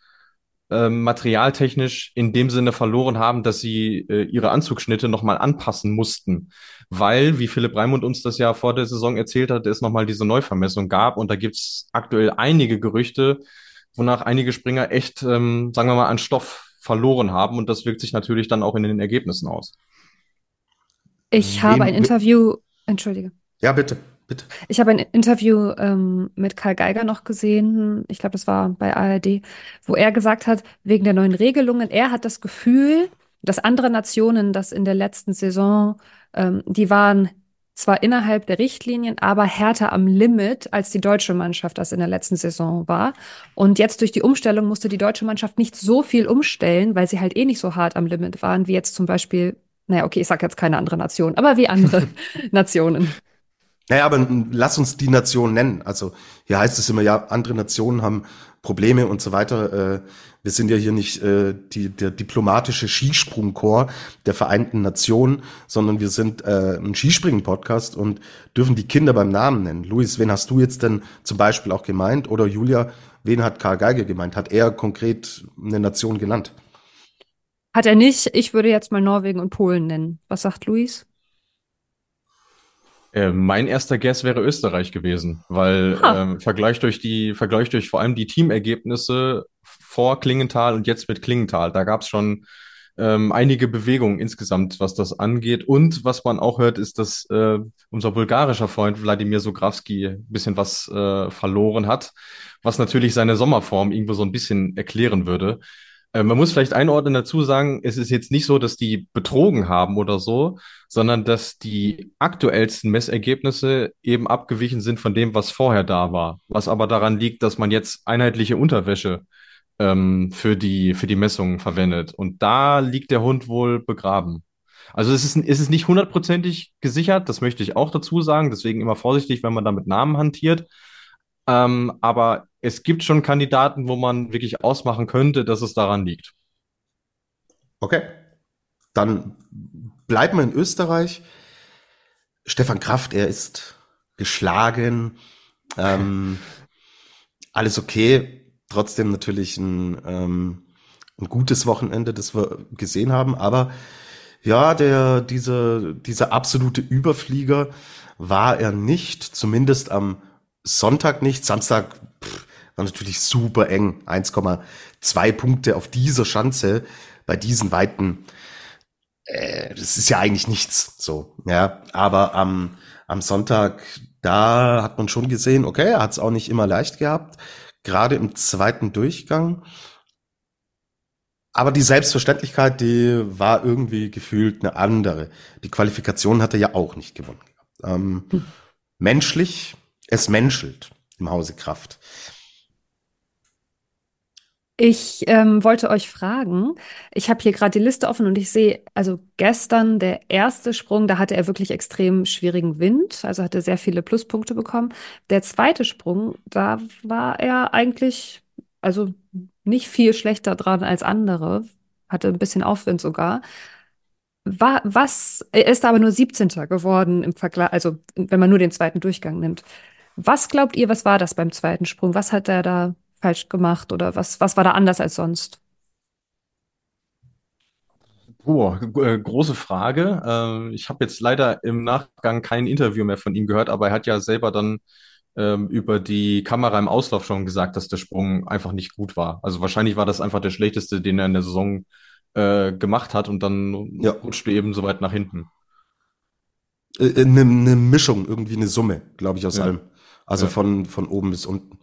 äh, materialtechnisch in dem Sinne verloren haben, dass sie äh, ihre Anzugschnitte nochmal anpassen mussten. Weil, wie Philipp Raimund uns das ja vor der Saison erzählt hat, es nochmal diese Neuvermessung gab und da gibt's aktuell einige Gerüchte, wonach einige Springer echt, ähm, sagen wir mal, an Stoff verloren haben und das wirkt sich natürlich dann auch in den Ergebnissen aus. Ich habe ein Interview, entschuldige. Ja, bitte, bitte. Ich habe ein Interview ähm, mit Karl Geiger noch gesehen, ich glaube, das war bei ARD, wo er gesagt hat, wegen der neuen Regelungen, er hat das Gefühl, dass andere Nationen das in der letzten Saison, ähm, die waren zwar innerhalb der Richtlinien, aber härter am Limit, als die deutsche Mannschaft das in der letzten Saison war. Und jetzt durch die Umstellung musste die deutsche Mannschaft nicht so viel umstellen, weil sie halt eh nicht so hart am Limit waren, wie jetzt zum Beispiel, naja, okay, ich sage jetzt keine andere Nation, aber wie andere Nationen. Naja, aber lass uns die Nation nennen. Also hier heißt es immer, ja, andere Nationen haben Probleme und so weiter. Äh, wir sind ja hier nicht äh, die, der diplomatische Skisprungchor der Vereinten Nationen, sondern wir sind äh, ein Skispringen-Podcast und dürfen die Kinder beim Namen nennen. Luis, wen hast du jetzt denn zum Beispiel auch gemeint? Oder Julia, wen hat Karl Geige gemeint? Hat er konkret eine Nation genannt? Hat er nicht. Ich würde jetzt mal Norwegen und Polen nennen. Was sagt Luis? Äh, mein erster Guess wäre Österreich gewesen, weil ähm, Vergleich durch die, Vergleich durch vor allem die Teamergebnisse vor Klingenthal und jetzt mit Klingenthal, da gab es schon ähm, einige Bewegungen insgesamt, was das angeht. Und was man auch hört, ist, dass äh, unser bulgarischer Freund Wladimir Sograwski ein bisschen was äh, verloren hat, was natürlich seine Sommerform irgendwo so ein bisschen erklären würde. Äh, man muss vielleicht einordnen dazu sagen, es ist jetzt nicht so, dass die betrogen haben oder so, sondern dass die aktuellsten Messergebnisse eben abgewichen sind von dem, was vorher da war. Was aber daran liegt, dass man jetzt einheitliche Unterwäsche ähm, für die, für die Messungen verwendet. Und da liegt der Hund wohl begraben. Also es ist, es ist nicht hundertprozentig gesichert, das möchte ich auch dazu sagen. Deswegen immer vorsichtig, wenn man da mit Namen hantiert. Ähm, aber es gibt schon Kandidaten, wo man wirklich ausmachen könnte, dass es daran liegt. Okay. Dann bleiben wir in Österreich. Stefan Kraft, er ist geschlagen. Ähm, alles okay, trotzdem natürlich ein, ähm, ein gutes Wochenende, das wir gesehen haben, aber ja, der, dieser, dieser absolute Überflieger war er nicht, zumindest am Sonntag nicht. Samstag pff, war natürlich super eng. 1,2 Punkte auf dieser Schanze bei diesen Weiten. Äh, das ist ja eigentlich nichts, so, ja. Aber am, am Sonntag, da hat man schon gesehen, okay, er hat es auch nicht immer leicht gehabt. Gerade im zweiten Durchgang aber die Selbstverständlichkeit, die war irgendwie gefühlt eine andere. Die Qualifikation hat er ja auch nicht gewonnen. Ähm, hm. Menschlich, es menschelt im Hause Kraft. Ich ähm, wollte euch fragen, ich habe hier gerade die Liste offen und ich sehe, also gestern der erste Sprung, da hatte er wirklich extrem schwierigen Wind, also hatte sehr viele Pluspunkte bekommen. Der zweite Sprung, da war er eigentlich, also nicht viel schlechter dran als andere, hatte ein bisschen Aufwind sogar. War, was, er ist aber nur 17. geworden im Vergleich, also wenn man nur den zweiten Durchgang nimmt. Was glaubt ihr, was war das beim zweiten Sprung? Was hat er da falsch gemacht oder was, was war da anders als sonst? Oh, große Frage. Äh, ich habe jetzt leider im Nachgang kein Interview mehr von ihm gehört, aber er hat ja selber dann ähm, über die Kamera im Auslauf schon gesagt, dass der Sprung einfach nicht gut war. Also wahrscheinlich war das einfach der schlechteste, den er in der Saison äh, gemacht hat und dann ja. rutschte eben so weit nach hinten. Eine, äh, eine ne Mischung, irgendwie eine Summe, glaube ich, aus ja. allem. Also ja. von, von oben bis unten.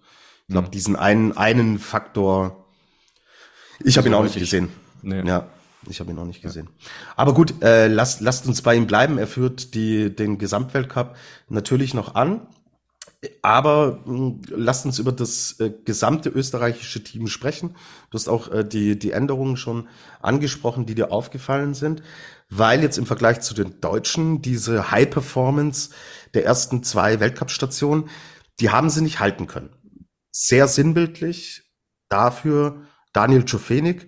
Ich glaube, mhm. diesen einen, einen Faktor, ich habe ihn auch nicht gesehen. Nee. Ja, ich habe ihn auch nicht gesehen. Aber gut, äh, lasst, lasst uns bei ihm bleiben. Er führt die, den Gesamtweltcup natürlich noch an. Aber mh, hm, lasst uns über das äh, gesamte österreichische Team sprechen. Du hast auch äh, die, die Änderungen schon angesprochen, die dir aufgefallen sind, weil jetzt im Vergleich zu den Deutschen diese High Performance der ersten zwei Weltcup-Stationen, die haben sie nicht halten können. Sehr sinnbildlich dafür Daniel Czofenik,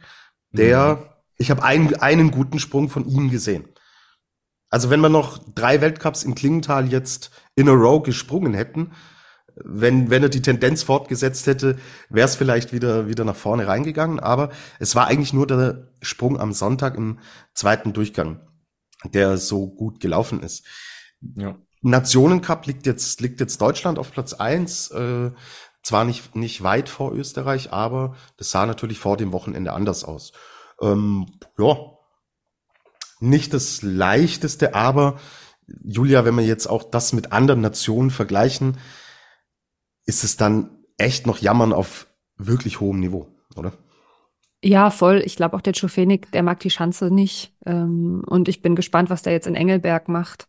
der, mhm. ich habe einen, einen guten Sprung von ihm gesehen. Also wenn wir noch drei Weltcups im Klingenthal jetzt in a row gesprungen hätten, wenn, wenn er die Tendenz fortgesetzt hätte, wäre es vielleicht wieder, wieder nach vorne reingegangen. Aber es war eigentlich nur der Sprung am Sonntag im zweiten Durchgang, der so gut gelaufen ist. Ja. Nationencup liegt jetzt, liegt jetzt Deutschland auf Platz eins. Äh, zwar nicht, nicht weit vor Österreich, aber das sah natürlich vor dem Wochenende anders aus. Ähm, ja, nicht das leichteste, aber Julia, wenn wir jetzt auch das mit anderen Nationen vergleichen, ist es dann echt noch Jammern auf wirklich hohem Niveau, oder? Ja, voll. Ich glaube auch der Czofenik, der mag die Schanze nicht. Ähm, und ich bin gespannt, was der jetzt in Engelberg macht.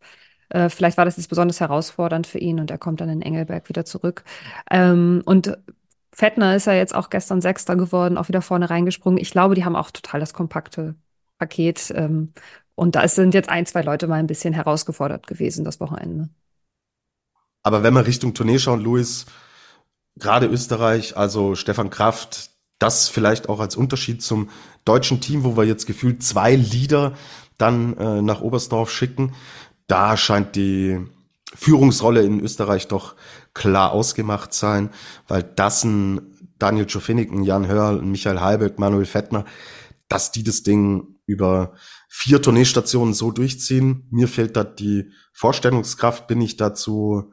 Äh, vielleicht war das jetzt besonders herausfordernd für ihn und er kommt dann in Engelberg wieder zurück. Ähm, und Fettner ist ja jetzt auch gestern Sechster geworden, auch wieder vorne reingesprungen. Ich glaube, die haben auch total das kompakte Paket. Ähm, und da sind jetzt ein, zwei Leute mal ein bisschen herausgefordert gewesen, das Wochenende. Aber wenn wir Richtung Tournee schauen, Luis, gerade Österreich, also Stefan Kraft, das vielleicht auch als Unterschied zum deutschen Team, wo wir jetzt gefühlt zwei Lieder dann äh, nach Oberstdorf schicken. Da scheint die Führungsrolle in Österreich doch klar ausgemacht sein, weil das ein Daniel Czofenik, ein Jan Hörl, ein Michael Halbeck, Manuel Fettner, dass die das Ding über vier Tourneestationen so durchziehen. Mir fehlt da die Vorstellungskraft, bin ich dazu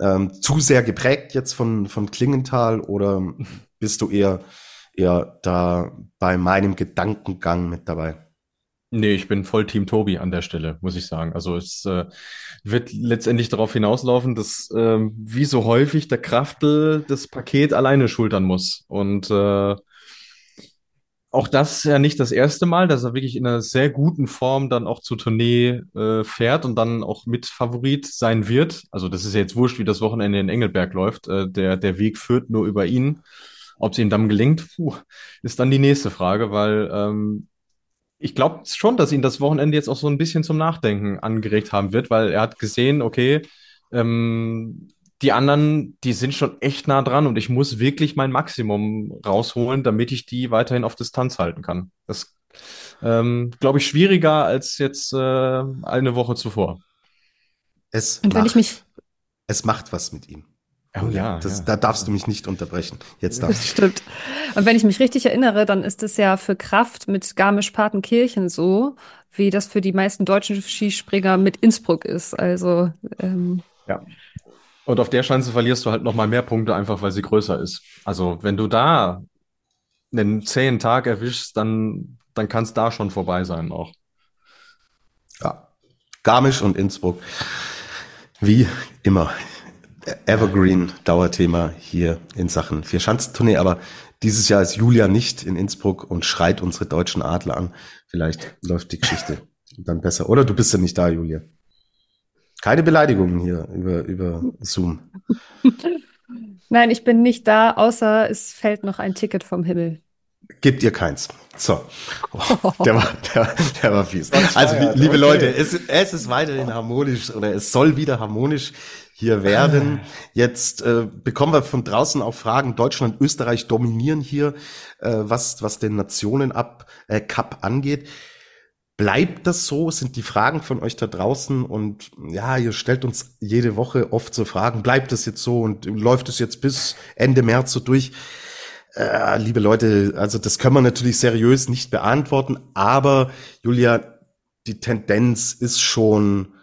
ähm, zu sehr geprägt jetzt von, von Klingenthal oder bist du eher, eher da bei meinem Gedankengang mit dabei? Nee, ich bin voll Team Tobi an der Stelle, muss ich sagen. Also es äh, wird letztendlich darauf hinauslaufen, dass ähm, wie so häufig der Kraftel das Paket alleine schultern muss. Und äh, auch das ja nicht das erste Mal, dass er wirklich in einer sehr guten Form dann auch zur Tournee äh, fährt und dann auch mit Favorit sein wird. Also das ist ja jetzt wurscht, wie das Wochenende in Engelberg läuft. Äh, der, der Weg führt nur über ihn. Ob es ihm dann gelingt, puh, ist dann die nächste Frage, weil ähm, ich glaube schon, dass ihn das Wochenende jetzt auch so ein bisschen zum Nachdenken angeregt haben wird, weil er hat gesehen, okay, ähm, die anderen, die sind schon echt nah dran und ich muss wirklich mein Maximum rausholen, damit ich die weiterhin auf Distanz halten kann. Das ähm, glaube ich schwieriger als jetzt äh, eine Woche zuvor. Es und macht, wenn ich mich es macht was mit ihm. Oh ja, das, ja. Da darfst du mich nicht unterbrechen. Jetzt darfst du. Das stimmt. Und wenn ich mich richtig erinnere, dann ist es ja für Kraft mit Garmisch-Partenkirchen so, wie das für die meisten deutschen Skispringer mit Innsbruck ist. Also ähm, ja. Und auf der Schanze verlierst du halt noch mal mehr Punkte, einfach weil sie größer ist. Also wenn du da einen zehn Tag erwischst, dann, dann kann es da schon vorbei sein auch. Ja. Garmisch und Innsbruck. Wie immer Evergreen Dauerthema hier in Sachen Vierschanzentournee, aber dieses Jahr ist Julia nicht in Innsbruck und schreit unsere deutschen Adler an. Vielleicht läuft die Geschichte dann besser. Oder du bist ja nicht da, Julia. Keine Beleidigungen hier über, über Zoom. Nein, ich bin nicht da, außer es fällt noch ein Ticket vom Himmel. Gebt ihr keins. So. Oh, der, war, der, der war fies. Also, liebe Leute, es, es ist weiterhin harmonisch oder es soll wieder harmonisch hier werden. Jetzt äh, bekommen wir von draußen auch Fragen. Deutschland, Österreich dominieren hier, äh, was, was den Nationen ab, äh, Cup angeht. Bleibt das so? Sind die Fragen von euch da draußen? Und ja, ihr stellt uns jede Woche oft so Fragen. Bleibt das jetzt so und läuft es jetzt bis Ende März so durch? Äh, liebe Leute, also das können wir natürlich seriös nicht beantworten, aber Julia, die Tendenz ist schon,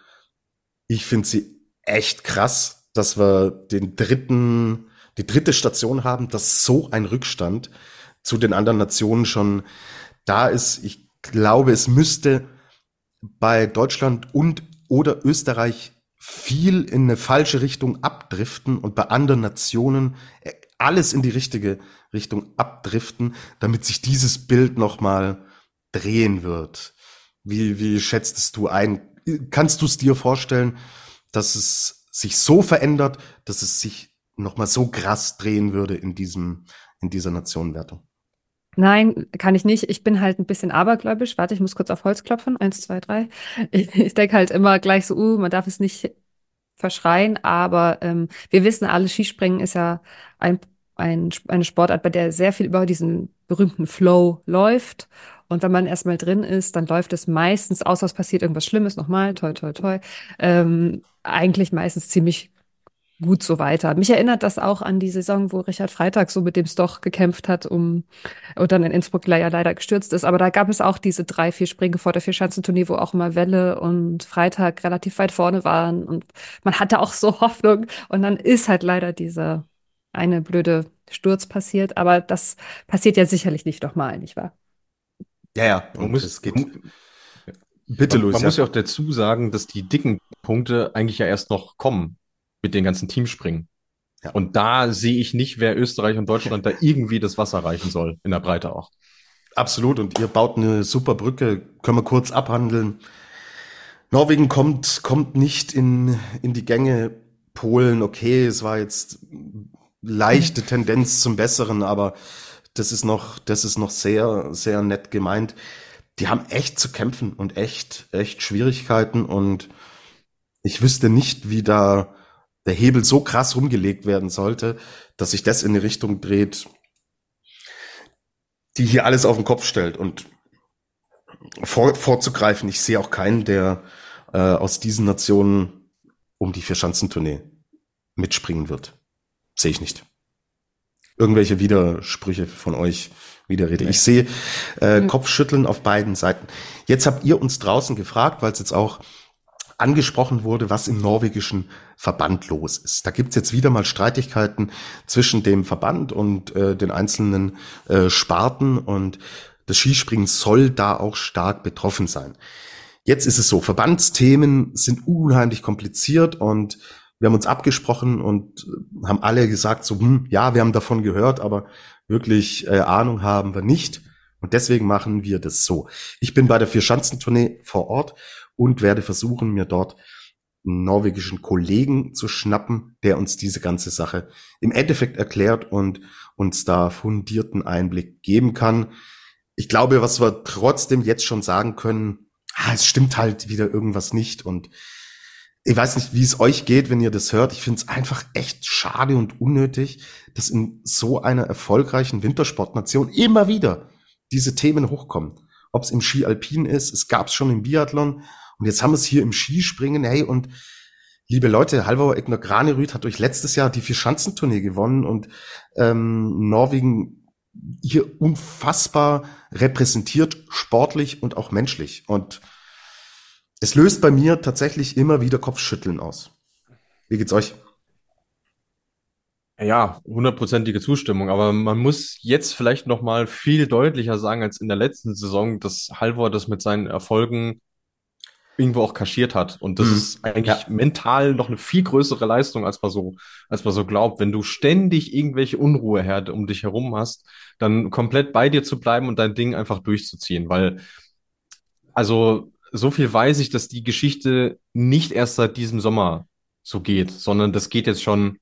ich finde sie echt krass, dass wir den dritten, die dritte Station haben, dass so ein Rückstand zu den anderen Nationen schon da ist. Ich glaube, es müsste bei Deutschland und oder Österreich viel in eine falsche Richtung abdriften und bei anderen Nationen äh, alles in die richtige Richtung abdriften, damit sich dieses Bild nochmal drehen wird. Wie, wie schätzt du ein? Kannst du es dir vorstellen, dass es sich so verändert, dass es sich nochmal so krass drehen würde in diesem, in dieser Nationenwertung? Nein, kann ich nicht. Ich bin halt ein bisschen abergläubisch. Warte, ich muss kurz auf Holz klopfen. Eins, zwei, drei. Ich, ich denke halt immer gleich so, uh, man darf es nicht verschreien, aber ähm, wir wissen alle, Skispringen ist ja ein, ein, eine Sportart, bei der sehr viel über diesen berühmten Flow läuft. Und wenn man erstmal drin ist, dann läuft es meistens, außer es passiert irgendwas Schlimmes, nochmal, toi, toi, toi, ähm, eigentlich meistens ziemlich gut so weiter. Mich erinnert das auch an die Saison, wo Richard Freitag so mit dem Stoch gekämpft hat, um und dann in Innsbruck leider gestürzt ist. Aber da gab es auch diese drei, vier Springen vor der Vierschanzentournee, wo auch immer Welle und Freitag relativ weit vorne waren und man hatte auch so Hoffnung. Und dann ist halt leider dieser eine blöde Sturz passiert. Aber das passiert ja sicherlich nicht nochmal, nicht wahr? Ja, ja, man muss, es geht. Bitte, Luis. Man, man ja. muss ja auch dazu sagen, dass die dicken Punkte eigentlich ja erst noch kommen mit den ganzen Teamspringen. Ja. Und da sehe ich nicht, wer Österreich und Deutschland da irgendwie das Wasser reichen soll, in der Breite auch. Absolut. Und ihr baut eine super Brücke, können wir kurz abhandeln. Norwegen kommt, kommt nicht in, in die Gänge. Polen, okay, es war jetzt leichte Tendenz zum Besseren, aber das ist noch, das ist noch sehr, sehr nett gemeint. Die haben echt zu kämpfen und echt, echt Schwierigkeiten und ich wüsste nicht, wie da der Hebel so krass rumgelegt werden sollte, dass sich das in eine Richtung dreht, die hier alles auf den Kopf stellt und vor, vorzugreifen. Ich sehe auch keinen, der äh, aus diesen Nationen um die Vierschanzentournee mitspringen wird. Sehe ich nicht irgendwelche Widersprüche von euch Widerrede. Ich sehe äh, Kopfschütteln auf beiden Seiten. Jetzt habt ihr uns draußen gefragt, weil es jetzt auch angesprochen wurde, was im norwegischen Verband los ist. Da gibt's jetzt wieder mal Streitigkeiten zwischen dem Verband und äh, den einzelnen äh, Sparten und das Skispringen soll da auch stark betroffen sein. Jetzt ist es so, Verbandsthemen sind unheimlich kompliziert und wir haben uns abgesprochen und haben alle gesagt, so, hm, ja, wir haben davon gehört, aber wirklich äh, Ahnung haben wir nicht. Und deswegen machen wir das so. Ich bin bei der Vierschanzentournee vor Ort und werde versuchen, mir dort einen norwegischen Kollegen zu schnappen, der uns diese ganze Sache im Endeffekt erklärt und uns da fundierten Einblick geben kann. Ich glaube, was wir trotzdem jetzt schon sagen können, ah, es stimmt halt wieder irgendwas nicht und ich weiß nicht, wie es euch geht, wenn ihr das hört. Ich finde es einfach echt schade und unnötig, dass in so einer erfolgreichen Wintersportnation immer wieder diese Themen hochkommen. Ob es im Ski Alpin ist, es gab es schon im Biathlon und jetzt haben wir es hier im Skispringen. Hey, und Liebe Leute, Halvor Egner Granerüth hat durch letztes Jahr die Vier-Schanzentournee gewonnen und ähm, Norwegen hier unfassbar repräsentiert, sportlich und auch menschlich. Und es löst bei mir tatsächlich immer wieder Kopfschütteln aus. Wie geht's euch? Ja, hundertprozentige Zustimmung, aber man muss jetzt vielleicht noch mal viel deutlicher sagen als in der letzten Saison, dass Halvor das mit seinen Erfolgen irgendwo auch kaschiert hat. Und das mhm. ist eigentlich ja. mental noch eine viel größere Leistung, als man so, als man so glaubt. Wenn du ständig irgendwelche Unruheherde um dich herum hast, dann komplett bei dir zu bleiben und dein Ding einfach durchzuziehen, weil, also, so viel weiß ich, dass die Geschichte nicht erst seit diesem Sommer so geht, sondern das geht jetzt schon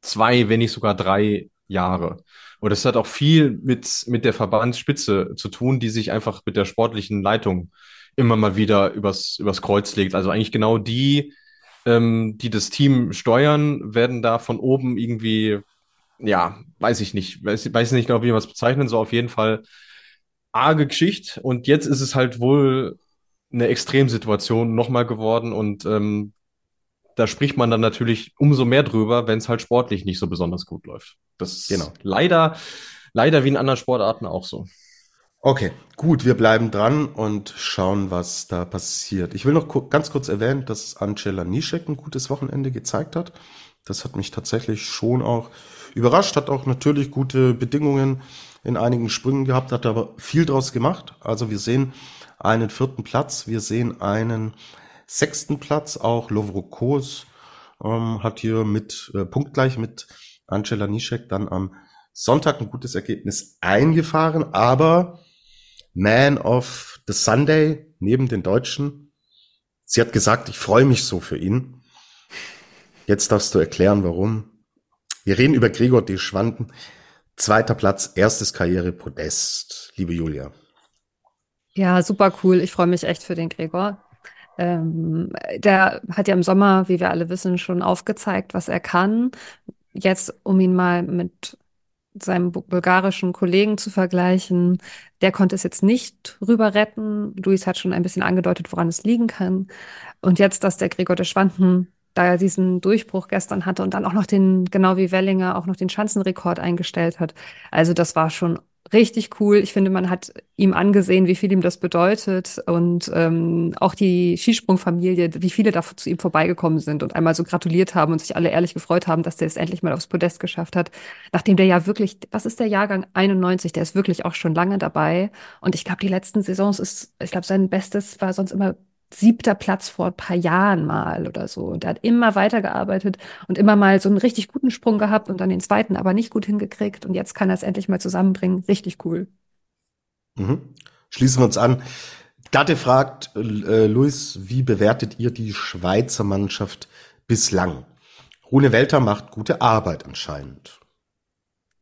zwei, wenn nicht sogar drei Jahre. Und das hat auch viel mit, mit der Verbandsspitze zu tun, die sich einfach mit der sportlichen Leitung immer mal wieder übers, übers Kreuz legt. Also eigentlich genau die, ähm, die das Team steuern, werden da von oben irgendwie, ja, weiß ich nicht, weiß, weiß nicht genau, wie man es bezeichnen soll, auf jeden Fall arge Geschichte. Und jetzt ist es halt wohl eine Extremsituation nochmal geworden und ähm, da spricht man dann natürlich umso mehr drüber, wenn es halt sportlich nicht so besonders gut läuft. Das ist genau. leider, leider wie in anderen Sportarten auch so. Okay, gut, wir bleiben dran und schauen, was da passiert. Ich will noch ganz kurz erwähnen, dass Angela Nischek ein gutes Wochenende gezeigt hat. Das hat mich tatsächlich schon auch überrascht, hat auch natürlich gute Bedingungen in einigen Sprüngen gehabt, hat aber viel draus gemacht. Also wir sehen einen vierten Platz, wir sehen einen sechsten Platz. Auch Lovrokos ähm, hat hier mit äh, punktgleich mit Angela Nischek dann am Sonntag ein gutes Ergebnis eingefahren, aber Man of the Sunday neben den Deutschen. Sie hat gesagt, ich freue mich so für ihn. Jetzt darfst du erklären, warum. Wir reden über Gregor D. Schwanden. Zweiter Platz, erstes Karrierepodest. Liebe Julia. Ja, super cool. Ich freue mich echt für den Gregor. Ähm, der hat ja im Sommer, wie wir alle wissen, schon aufgezeigt, was er kann. Jetzt, um ihn mal mit seinem bulgarischen Kollegen zu vergleichen, der konnte es jetzt nicht rüber retten. Luis hat schon ein bisschen angedeutet, woran es liegen kann. Und jetzt, dass der Gregor de Schwanden da er diesen Durchbruch gestern hatte und dann auch noch den, genau wie Wellinger, auch noch den Schanzenrekord eingestellt hat. Also das war schon richtig cool. Ich finde, man hat ihm angesehen, wie viel ihm das bedeutet und ähm, auch die Skisprungfamilie, wie viele da zu ihm vorbeigekommen sind und einmal so gratuliert haben und sich alle ehrlich gefreut haben, dass der es endlich mal aufs Podest geschafft hat. Nachdem der ja wirklich, was ist der Jahrgang 91? Der ist wirklich auch schon lange dabei und ich glaube, die letzten Saisons ist, ich glaube, sein Bestes war sonst immer siebter Platz vor ein paar Jahren mal oder so. Und er hat immer weitergearbeitet und immer mal so einen richtig guten Sprung gehabt und dann den zweiten aber nicht gut hingekriegt. Und jetzt kann er es endlich mal zusammenbringen. Richtig cool. Mhm. Schließen wir uns an. Gatte fragt, äh, Luis, wie bewertet ihr die Schweizer Mannschaft bislang? Rune Welter macht gute Arbeit anscheinend.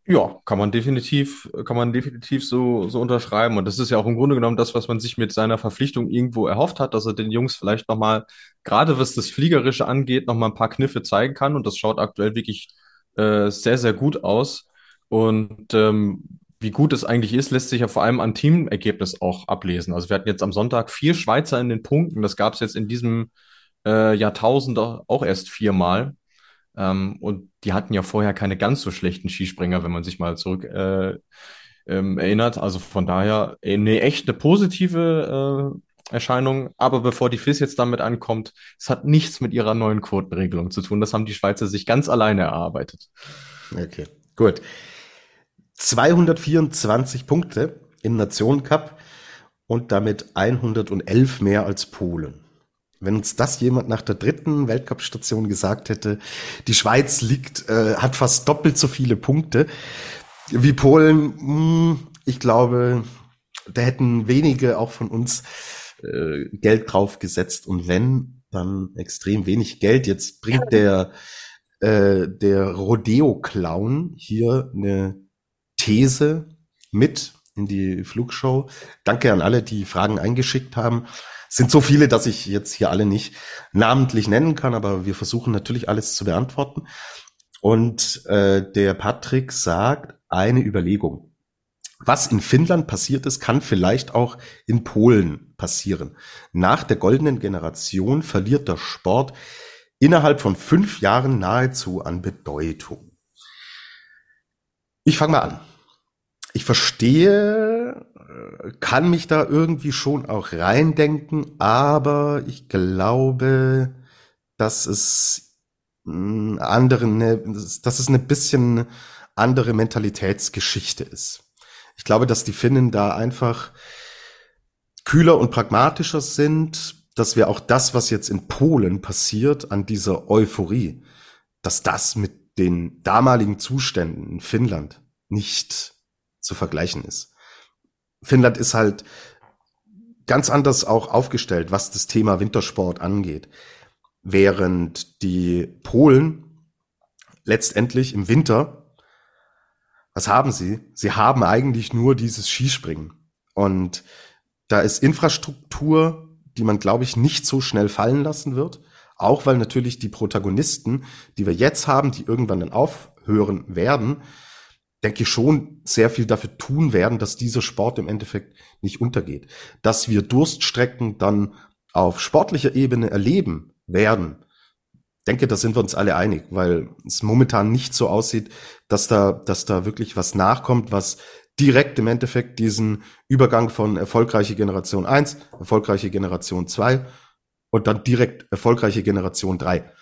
Ja, kann man definitiv, kann man definitiv so, so unterschreiben. Und das ist ja auch im Grunde genommen das, was man sich mit seiner Verpflichtung irgendwo erhofft hat, dass er den Jungs vielleicht nochmal, gerade was das Fliegerische angeht, nochmal ein paar Kniffe zeigen kann. Und das schaut aktuell wirklich äh, sehr, sehr gut aus. Und ähm, wie gut es eigentlich ist, lässt sich ja vor allem am Teamergebnis auch ablesen. Also wir hatten jetzt am Sonntag vier Schweizer in den Punkten. Das gab es jetzt in diesem äh, Jahrtausend auch erst viermal. Ähm, und die hatten ja vorher keine ganz so schlechten Skispringer, wenn man sich mal zurück äh, ähm, erinnert. Also von daher eine echt eine positive äh, Erscheinung. Aber bevor die FIS jetzt damit ankommt, es hat nichts mit ihrer neuen Quotenregelung zu tun. Das haben die Schweizer sich ganz alleine erarbeitet. Okay, gut. 224 Punkte im Nationencup und damit 111 mehr als Polen. Wenn uns das jemand nach der dritten Weltcup-Station gesagt hätte, die Schweiz liegt, äh, hat fast doppelt so viele Punkte wie Polen, mh, hm, ich glaube, da hätten wenige auch von uns äh, Geld drauf gesetzt und wenn, dann extrem wenig Geld. Jetzt bringt der äh, der Rodeo-Clown hier eine These mit in die Flugshow. Danke an alle, die Fragen eingeschickt haben sind so viele, dass ich jetzt hier alle nicht namentlich nennen kann, aber wir versuchen natürlich alles zu beantworten. Und äh, der Patrick sagt eine Überlegung. Was in Finnland passiert ist, kann vielleicht auch in Polen passieren. Nach der goldenen Generation verliert der Sport innerhalb von fünf Jahren nahezu an Bedeutung. Ich fange mal an. Ich verstehe, kann mich da irgendwie schon auch reindenken, aber ich glaube, dass es hm, andere, ne, dass es eine bisschen andere Mentalitätsgeschichte ist. Ich glaube, dass die Finnen da einfach kühler und pragmatischer sind, dass wir auch das, was jetzt in Polen passiert, an dieser Euphorie, dass das mit den damaligen Zuständen in Finnland nicht zu vergleichen ist. Finnland ist halt ganz anders auch aufgestellt, was das Thema Wintersport angeht. Während die Polen letztendlich im Winter, was haben sie? Sie haben eigentlich nur dieses Skispringen. Und da ist Infrastruktur, die man, glaube ich, nicht so schnell fallen lassen wird. Auch weil natürlich die Protagonisten, die wir jetzt haben, die irgendwann dann aufhören werden, denke ich schon sehr viel dafür tun werden, dass dieser Sport im Endeffekt nicht untergeht. Dass wir Durststrecken dann auf sportlicher Ebene erleben werden, denke, da sind wir uns alle einig, weil es momentan nicht so aussieht, dass da, dass da wirklich was nachkommt, was direkt im Endeffekt diesen Übergang von erfolgreiche Generation 1, erfolgreiche Generation 2 und dann direkt erfolgreiche Generation 3.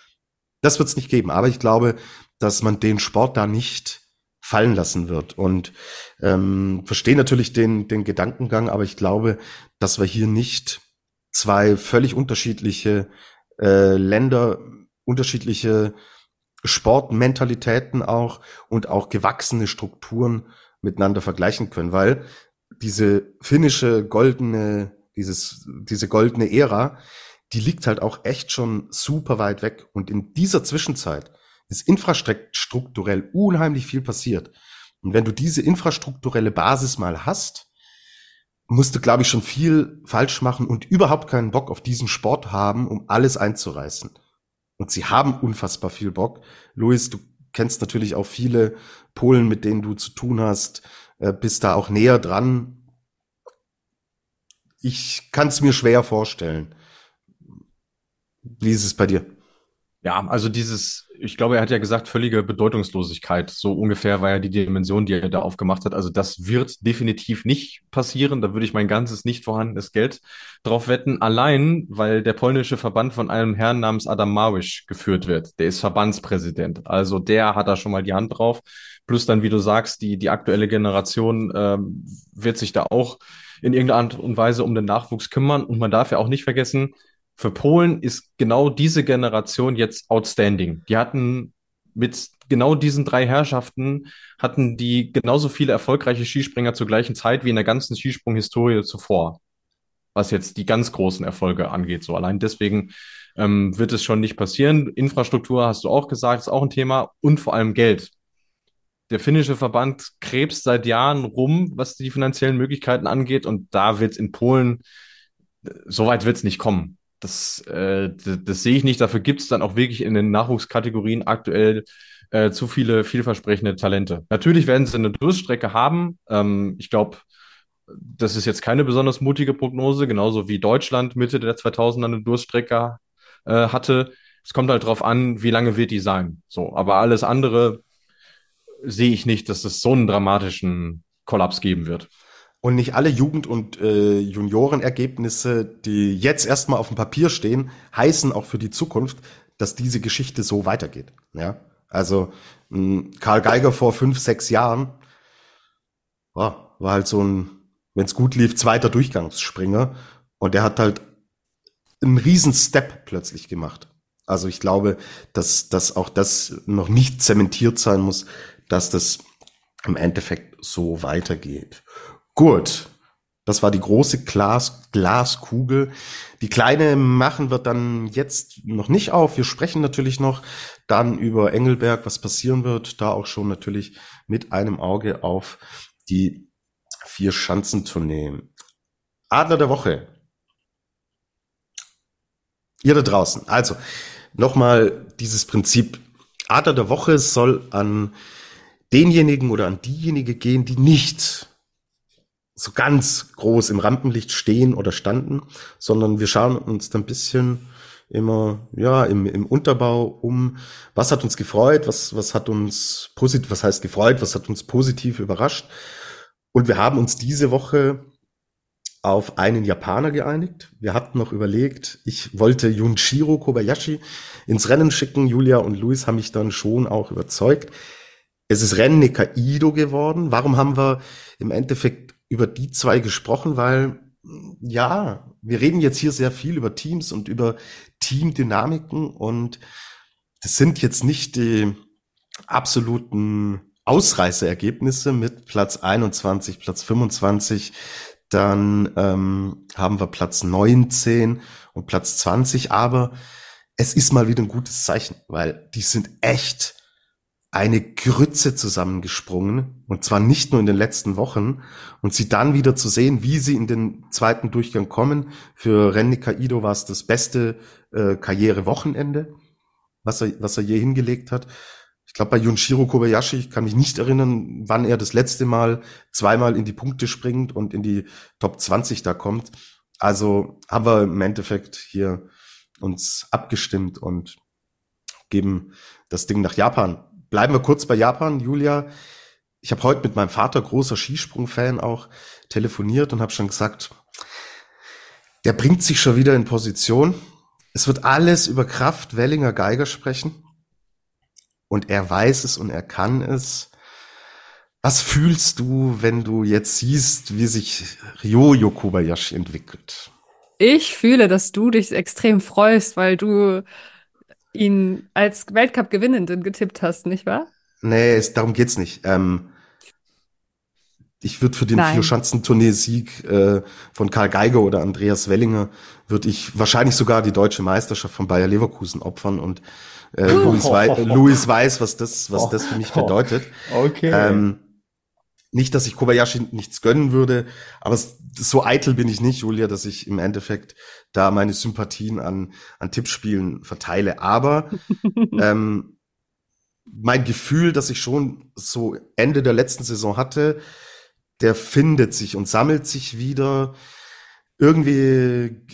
Das wird es nicht geben, aber ich glaube, dass man den Sport da nicht fallen lassen wird und ähm, verstehe natürlich den, den Gedankengang, aber ich glaube, dass wir hier nicht zwei völlig unterschiedliche äh, Länder, unterschiedliche Sportmentalitäten auch und auch gewachsene Strukturen miteinander vergleichen können, weil diese finnische goldene, dieses, diese goldene Ära, die liegt halt auch echt schon super weit weg. Und in dieser Zwischenzeit ist infrastrukturell unheimlich viel passiert. Und wenn du diese infrastrukturelle Basis mal hast, musst du, glaube ich, schon viel falsch machen und überhaupt keinen Bock auf diesen Sport haben, um alles einzureißen. Und sie haben unfassbar viel Bock. Luis, du kennst natürlich auch viele Polen, mit denen du zu tun hast, äh, bist da auch näher dran. Ich kann es mir schwer vorstellen. Wie ist es bei dir? Ja, also dieses, ich glaube, er hat ja gesagt, völlige Bedeutungslosigkeit. So ungefähr war ja die Dimension, die er da aufgemacht hat. Also das wird definitiv nicht passieren. Da würde ich mein ganzes nicht vorhandenes Geld drauf wetten. Allein, weil der polnische Verband von einem Herrn namens Adam Mawisch geführt wird. Der ist Verbandspräsident. Also der hat da schon mal die Hand drauf. Plus dann, wie du sagst, die, die aktuelle Generation ähm, wird sich da auch in irgendeiner Art und Weise um den Nachwuchs kümmern. Und man darf ja auch nicht vergessen, für Polen ist genau diese Generation jetzt outstanding. Die hatten mit genau diesen drei Herrschaften hatten die genauso viele erfolgreiche Skispringer zur gleichen Zeit wie in der ganzen Skisprung-Historie zuvor. Was jetzt die ganz großen Erfolge angeht. So allein deswegen ähm, wird es schon nicht passieren. Infrastruktur hast du auch gesagt, ist auch ein Thema und vor allem Geld. Der finnische Verband krebst seit Jahren rum, was die finanziellen Möglichkeiten angeht und da wird es in Polen, so weit wird es nicht kommen. Das, äh, das, das sehe ich nicht. Dafür gibt es dann auch wirklich in den Nachwuchskategorien aktuell äh, zu viele vielversprechende Talente. Natürlich werden sie eine Durststrecke haben. Ähm, ich glaube, das ist jetzt keine besonders mutige Prognose, genauso wie Deutschland Mitte der 2000er eine Durststrecke äh, hatte. Es kommt halt drauf an, wie lange wird die sein. So, aber alles andere sehe ich nicht, dass es so einen dramatischen Kollaps geben wird. Und nicht alle Jugend- und äh, Juniorenergebnisse, die jetzt erstmal auf dem Papier stehen, heißen auch für die Zukunft, dass diese Geschichte so weitergeht. Ja, also mh, Karl Geiger vor fünf, sechs Jahren oh, war halt so ein, wenn es gut lief, zweiter Durchgangsspringer und der hat halt einen riesen Step plötzlich gemacht. Also ich glaube, dass, dass auch das noch nicht zementiert sein muss, dass das im Endeffekt so weitergeht. Gut. Das war die große Glas, Glaskugel. Die kleine machen wir dann jetzt noch nicht auf. Wir sprechen natürlich noch dann über Engelberg, was passieren wird. Da auch schon natürlich mit einem Auge auf die vier Schanzentournee. Adler der Woche. Ihr da draußen. Also, nochmal dieses Prinzip. Adler der Woche soll an denjenigen oder an diejenige gehen, die nicht so ganz groß im Rampenlicht stehen oder standen, sondern wir schauen uns da ein bisschen immer ja im, im Unterbau um, was hat uns gefreut, was, was hat uns positiv, was heißt gefreut, was hat uns positiv überrascht. Und wir haben uns diese Woche auf einen Japaner geeinigt. Wir hatten noch überlegt, ich wollte Junshiro Kobayashi ins Rennen schicken. Julia und Luis haben mich dann schon auch überzeugt. Es ist Rennen Nikaido geworden. Warum haben wir im Endeffekt über die zwei gesprochen? Weil, ja, wir reden jetzt hier sehr viel über Teams und über Teamdynamiken und das sind jetzt nicht die absoluten Ausreißergebnisse mit Platz 21, Platz 25 dann ähm, haben wir Platz 19 und Platz 20, aber es ist mal wieder ein gutes Zeichen, weil die sind echt eine Grütze zusammengesprungen und zwar nicht nur in den letzten Wochen und sie dann wieder zu sehen, wie sie in den zweiten Durchgang kommen. Für Renny Kaido war es das beste äh, Karrierewochenende, was er, was er je hingelegt hat. Ich glaube, bei Junshiro Kobayashi, ich kann mich nicht erinnern, wann er das letzte Mal zweimal in die Punkte springt und in die Top 20 da kommt. Also haben wir im Endeffekt hier uns abgestimmt und geben das Ding nach Japan. Bleiben wir kurz bei Japan, Julia. Ich habe heute mit meinem Vater, großer Skisprung-Fan, auch telefoniert und habe schon gesagt, der bringt sich schon wieder in Position. Es wird alles über Kraft Wellinger Geiger sprechen und er weiß es und er kann es. Was fühlst du, wenn du jetzt siehst, wie sich Ryoyo Kobayashi entwickelt? Ich fühle, dass du dich extrem freust, weil du ihn als Weltcup-Gewinnenden getippt hast, nicht wahr? Nee, es, darum geht's nicht. Ähm, ich würde für den Vierschanzentournee-Sieg äh, von Karl Geiger oder Andreas Wellinger würde ich wahrscheinlich sogar die deutsche Meisterschaft von Bayer Leverkusen opfern und äh, Louis, Wei Louis weiß, was das, was das für mich bedeutet. Okay. Ähm, nicht, dass ich Kobayashi nichts gönnen würde, aber so eitel bin ich nicht, Julia, dass ich im Endeffekt da meine Sympathien an, an Tippspielen verteile. Aber ähm, mein Gefühl, dass ich schon so Ende der letzten Saison hatte, der findet sich und sammelt sich wieder. Irgendwie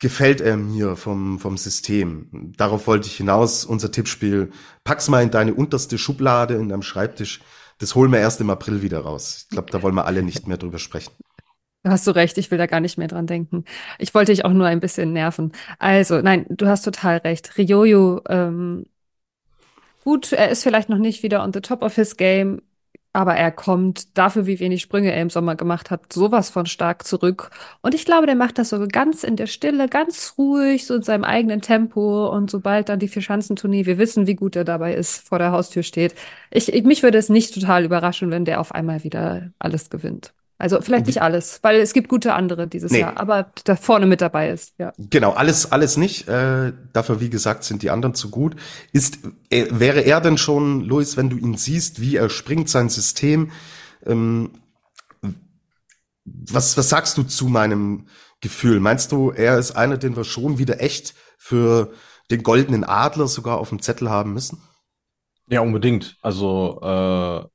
gefällt er mir vom, vom System. Darauf wollte ich hinaus. Unser Tippspiel, pack's mal in deine unterste Schublade in deinem Schreibtisch. Das holen wir erst im April wieder raus. Ich glaube, da wollen wir alle nicht mehr drüber sprechen. Da hast du recht, ich will da gar nicht mehr dran denken. Ich wollte dich auch nur ein bisschen nerven. Also, nein, du hast total recht. Ryoyo, ähm, gut, er ist vielleicht noch nicht wieder on the top of his game, aber er kommt dafür, wie wenig Sprünge er im Sommer gemacht hat, sowas von stark zurück. Und ich glaube, der macht das so ganz in der Stille, ganz ruhig, so in seinem eigenen Tempo. Und sobald dann die Vierschanzentournee, wir wissen, wie gut er dabei ist, vor der Haustür steht. Ich, ich, mich würde es nicht total überraschen, wenn der auf einmal wieder alles gewinnt. Also vielleicht nicht alles, weil es gibt gute andere dieses nee. Jahr, aber da vorne mit dabei ist. Ja. Genau, alles, alles nicht. Äh, dafür, wie gesagt, sind die anderen zu gut. Ist, äh, wäre er denn schon, Luis, wenn du ihn siehst, wie er springt, sein System, ähm, was, was sagst du zu meinem Gefühl? Meinst du, er ist einer, den wir schon wieder echt für den goldenen Adler sogar auf dem Zettel haben müssen? Ja, unbedingt. Also äh,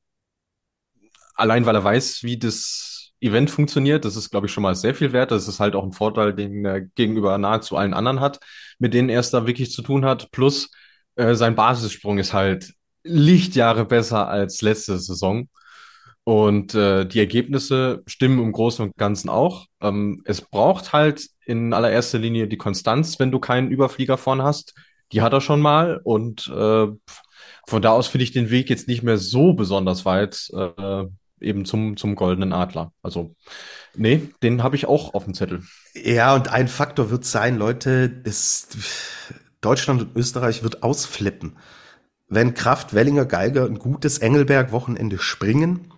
allein weil er weiß, wie das Event funktioniert. Das ist, glaube ich, schon mal sehr viel wert. Das ist halt auch ein Vorteil, den er gegenüber nahezu allen anderen hat, mit denen er es da wirklich zu tun hat. Plus äh, sein Basissprung ist halt Lichtjahre besser als letzte Saison. Und äh, die Ergebnisse stimmen im Großen und Ganzen auch. Ähm, es braucht halt in allererster Linie die Konstanz, wenn du keinen Überflieger vorn hast. Die hat er schon mal. Und äh, von da aus finde ich den Weg jetzt nicht mehr so besonders weit. Äh, eben zum, zum goldenen Adler. Also, nee, den habe ich auch auf dem Zettel. Ja, und ein Faktor wird sein, Leute, ist, Deutschland und Österreich wird ausflippen. Wenn Kraft, Wellinger, Geiger ein gutes Engelberg-Wochenende springen,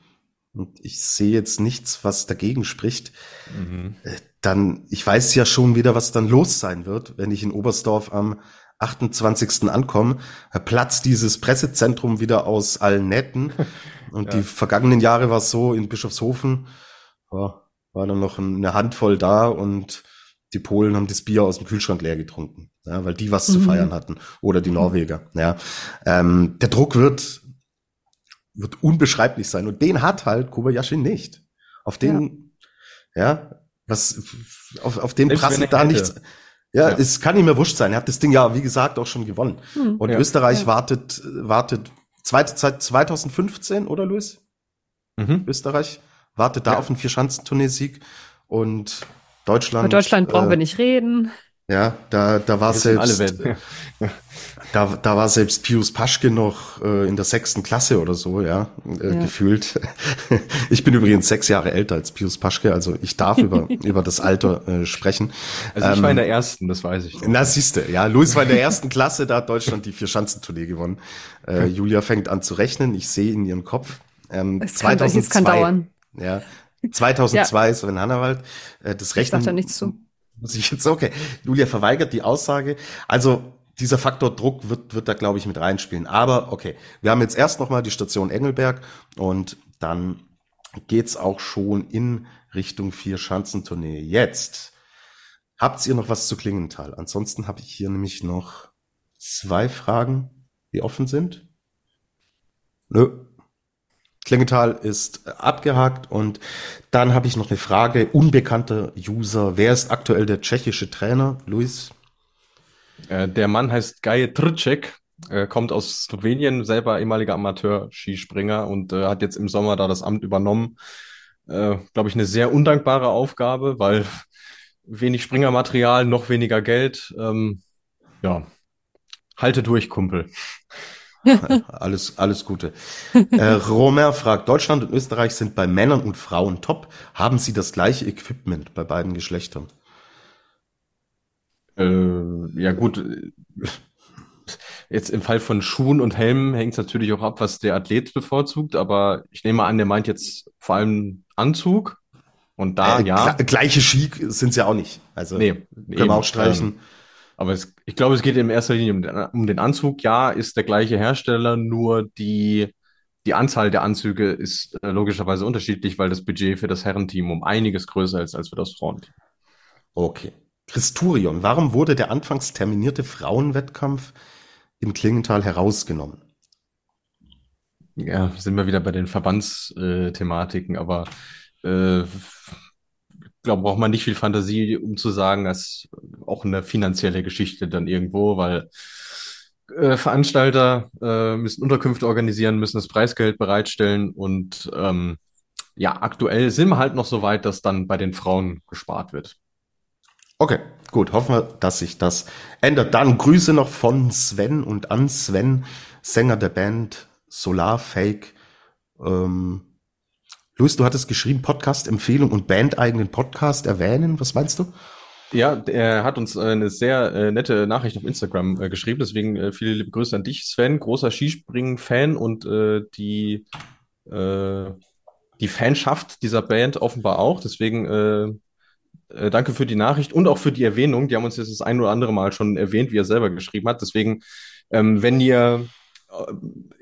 und ich sehe jetzt nichts, was dagegen spricht, mhm. Äh, dann, ich weiß ja schon wieder, was dann los sein wird, wenn ich in Oberstdorf am 28. ankommen, platzt dieses Pressezentrum wieder aus allen Nähten. Und ja. die vergangenen Jahre war es so, in Bischofshofen ja, war dann noch eine Handvoll da und die Polen haben das Bier aus dem Kühlschrank leer getrunken, ja, weil die was mhm. zu feiern hatten. Oder die Norweger. Ja. Ähm, der Druck wird, wird unbeschreiblich sein. Und den hat halt Kobayashi nicht. Auf den, ja, ja was, auf, auf den prasselt da nichts Ja, ja, es kann ihm ja wurscht sein. Er hat das Ding ja, wie gesagt, auch schon gewonnen. Hm. Und ja. Österreich ja. wartet, wartet, zweite Zeit 2015, oder Luis? Mhm. Österreich wartet da auf einen Vierschanzentournee-Sieg und Deutschland. Über Deutschland brauchen äh, wir nicht reden. Ja, da, da war selbst, da, da war selbst Pius Paschke noch äh, in der sechsten Klasse oder so, ja, äh, ja. gefühlt. ich bin übrigens sechs Jahre älter als Pius Paschke, also ich darf über, über das Alter äh, sprechen. Also ich ähm, war in der ersten, das weiß ich. Na, siehste, ja, Luis war in der ersten Klasse, da hat Deutschland die Vier-Schanzentournee gewonnen. Äh, Julia fängt an zu rechnen, ich sehe in ihrem Kopf. Ähm, es, kann, 2002, es kann dauern. Ja, 2002 ja. Sven Hannawald. Äh, das Rechnen. Ich sag da nichts zu muss ich jetzt, okay. Julia verweigert die Aussage. Also dieser Faktor Druck wird, wird da, glaube ich, mit reinspielen. Aber okay, wir haben jetzt erst nochmal die Station Engelberg und dann geht's auch schon in Richtung Vier-Schanzentournee. Jetzt habt ihr noch was zu Klingenthal? Ansonsten habe ich hier nämlich noch zwei Fragen, die offen sind. Nö, Klingenthal ist abgehakt und dann habe ich noch eine Frage. Unbekannter User. Wer ist aktuell der tschechische Trainer? Luis? Äh, der Mann heißt Gaje Trček, kommt aus Slowenien, selber ehemaliger Amateur-Skispringer und äh, hat jetzt im Sommer da das Amt übernommen. Äh, Glaube ich, eine sehr undankbare Aufgabe, weil wenig Springermaterial, noch weniger Geld. Ähm, ja, halte durch, Kumpel. alles, alles Gute. Äh, Romer fragt, Deutschland und Österreich sind bei Männern und Frauen top. Haben sie das gleiche Equipment bei beiden Geschlechtern? Äh, ja gut, jetzt im Fall von Schuhen und Helmen hängt es natürlich auch ab, was der Athlet bevorzugt, aber ich nehme an, der meint jetzt vor allem Anzug. Und da, äh, ja. Gleiche Ski sind sie ja auch nicht. Also nee, können eben, wir auch streichen. Ähm, aber es, ich glaube, es geht in erster Linie um den, um den Anzug. Ja, ist der gleiche Hersteller, nur die, die Anzahl der Anzüge ist äh, logischerweise unterschiedlich, weil das Budget für das Herrenteam um einiges größer ist als für das Frauenteam. Okay. Christurion, warum wurde der anfangs terminierte Frauenwettkampf im Klingenthal herausgenommen? Ja, sind wir wieder bei den Verbandsthematiken, aber äh, glaube, braucht man nicht viel Fantasie, um zu sagen, dass auch eine finanzielle Geschichte dann irgendwo, weil äh, Veranstalter äh, müssen Unterkünfte organisieren, müssen das Preisgeld bereitstellen und ähm, ja, aktuell sind wir halt noch so weit, dass dann bei den Frauen gespart wird. Okay, gut. Hoffen wir, dass sich das ändert. Dann Grüße noch von Sven und an Sven, Sänger der Band Solar Fake. Ähm, Luis, du hattest geschrieben, Podcast-Empfehlung und bandeigenen Podcast erwähnen. Was meinst du? Ja, er hat uns eine sehr äh, nette Nachricht auf Instagram äh, geschrieben. Deswegen äh, viele liebe Grüße an dich, Sven, großer Skispringen-Fan und äh, die, äh, die Fanschaft dieser Band offenbar auch. Deswegen äh, danke für die Nachricht und auch für die Erwähnung. Die haben uns jetzt das ein oder andere Mal schon erwähnt, wie er selber geschrieben hat. Deswegen, ähm, wenn ihr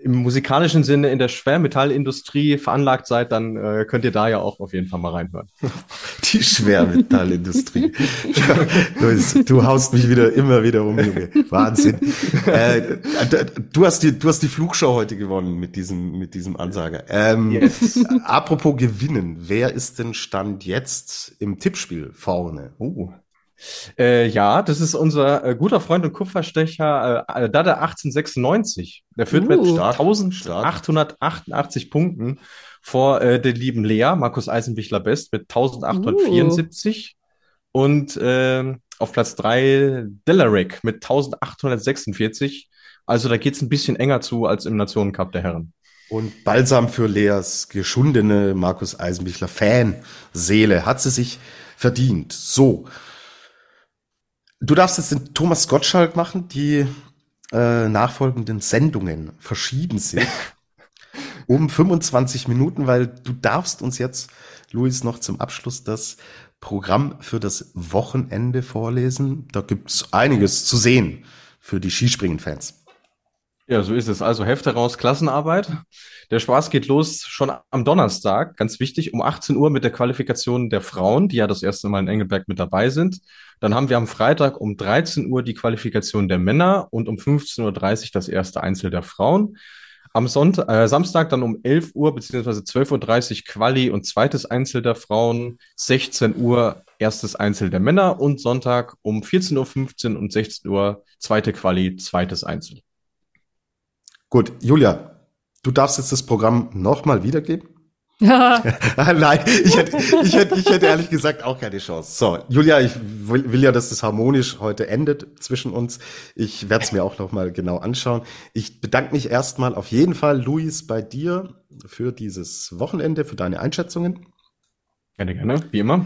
im musikalischen Sinne in der Schwermetallindustrie veranlagt seid, dann äh, könnt ihr da ja auch auf jeden Fall mal reinhören. Die Schwermetallindustrie. du, du, haust mich wieder immer wieder um, Junge. Wahnsinn. Äh, du hast die, du hast die Flugshow heute gewonnen mit diesem, mit diesem Ansager. Ähm, yes. Apropos gewinnen, wer ist denn Stand jetzt im Tippspiel vorne? Oh. Äh, ja, das ist unser äh, guter Freund und Kupferstecher äh, äh Dada 1896. Der führt uh, mit 1888 Punkten vor äh, der lieben Lea, Markus Eisenbichler Best, mit 1874. Uh. Und äh, auf Platz 3 Delaric mit 1846. Also da geht's ein bisschen enger zu als im Nationencup der Herren. Und Balsam für Leas geschundene Markus Eisenbichler Fanseele hat sie sich verdient. So, Du darfst jetzt den Thomas Gottschalk machen. Die äh, nachfolgenden Sendungen verschieben sich um 25 Minuten, weil du darfst uns jetzt, Luis, noch zum Abschluss das Programm für das Wochenende vorlesen. Da gibt's einiges zu sehen für die Skispringen-Fans. Ja, so ist es. Also Hefte raus, Klassenarbeit. Der Spaß geht los schon am Donnerstag, ganz wichtig, um 18 Uhr mit der Qualifikation der Frauen, die ja das erste Mal in Engelberg mit dabei sind. Dann haben wir am Freitag um 13 Uhr die Qualifikation der Männer und um 15.30 Uhr das erste Einzel der Frauen. Am Sonntag, äh, Samstag dann um 11 Uhr beziehungsweise 12.30 Uhr Quali und zweites Einzel der Frauen, 16 Uhr erstes Einzel der Männer und Sonntag um 14.15 Uhr und 16 Uhr zweite Quali, zweites Einzel. Gut, Julia, du darfst jetzt das Programm nochmal wiedergeben. Ja. Nein, ich hätte, ich, hätte, ich hätte ehrlich gesagt auch keine Chance. So, Julia, ich will, will ja, dass das harmonisch heute endet zwischen uns. Ich werde es mir auch nochmal genau anschauen. Ich bedanke mich erstmal auf jeden Fall, Luis, bei dir für dieses Wochenende, für deine Einschätzungen. Gerne, gerne, wie immer.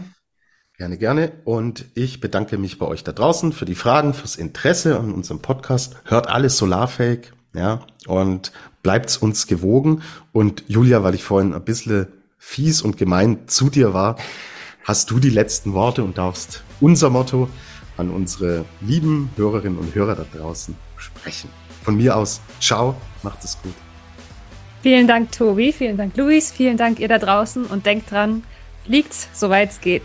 Gerne, gerne. Und ich bedanke mich bei euch da draußen für die Fragen, fürs Interesse an unserem Podcast. Hört alles Solarfake, ja, und bleibt's uns gewogen. Und Julia, weil ich vorhin ein bisschen fies und gemein zu dir war, hast du die letzten Worte und darfst unser Motto an unsere lieben Hörerinnen und Hörer da draußen sprechen. Von mir aus, ciao, macht es gut. Vielen Dank, Tobi, vielen Dank, Luis, vielen Dank ihr da draußen und denkt dran, fliegt, soweit es geht.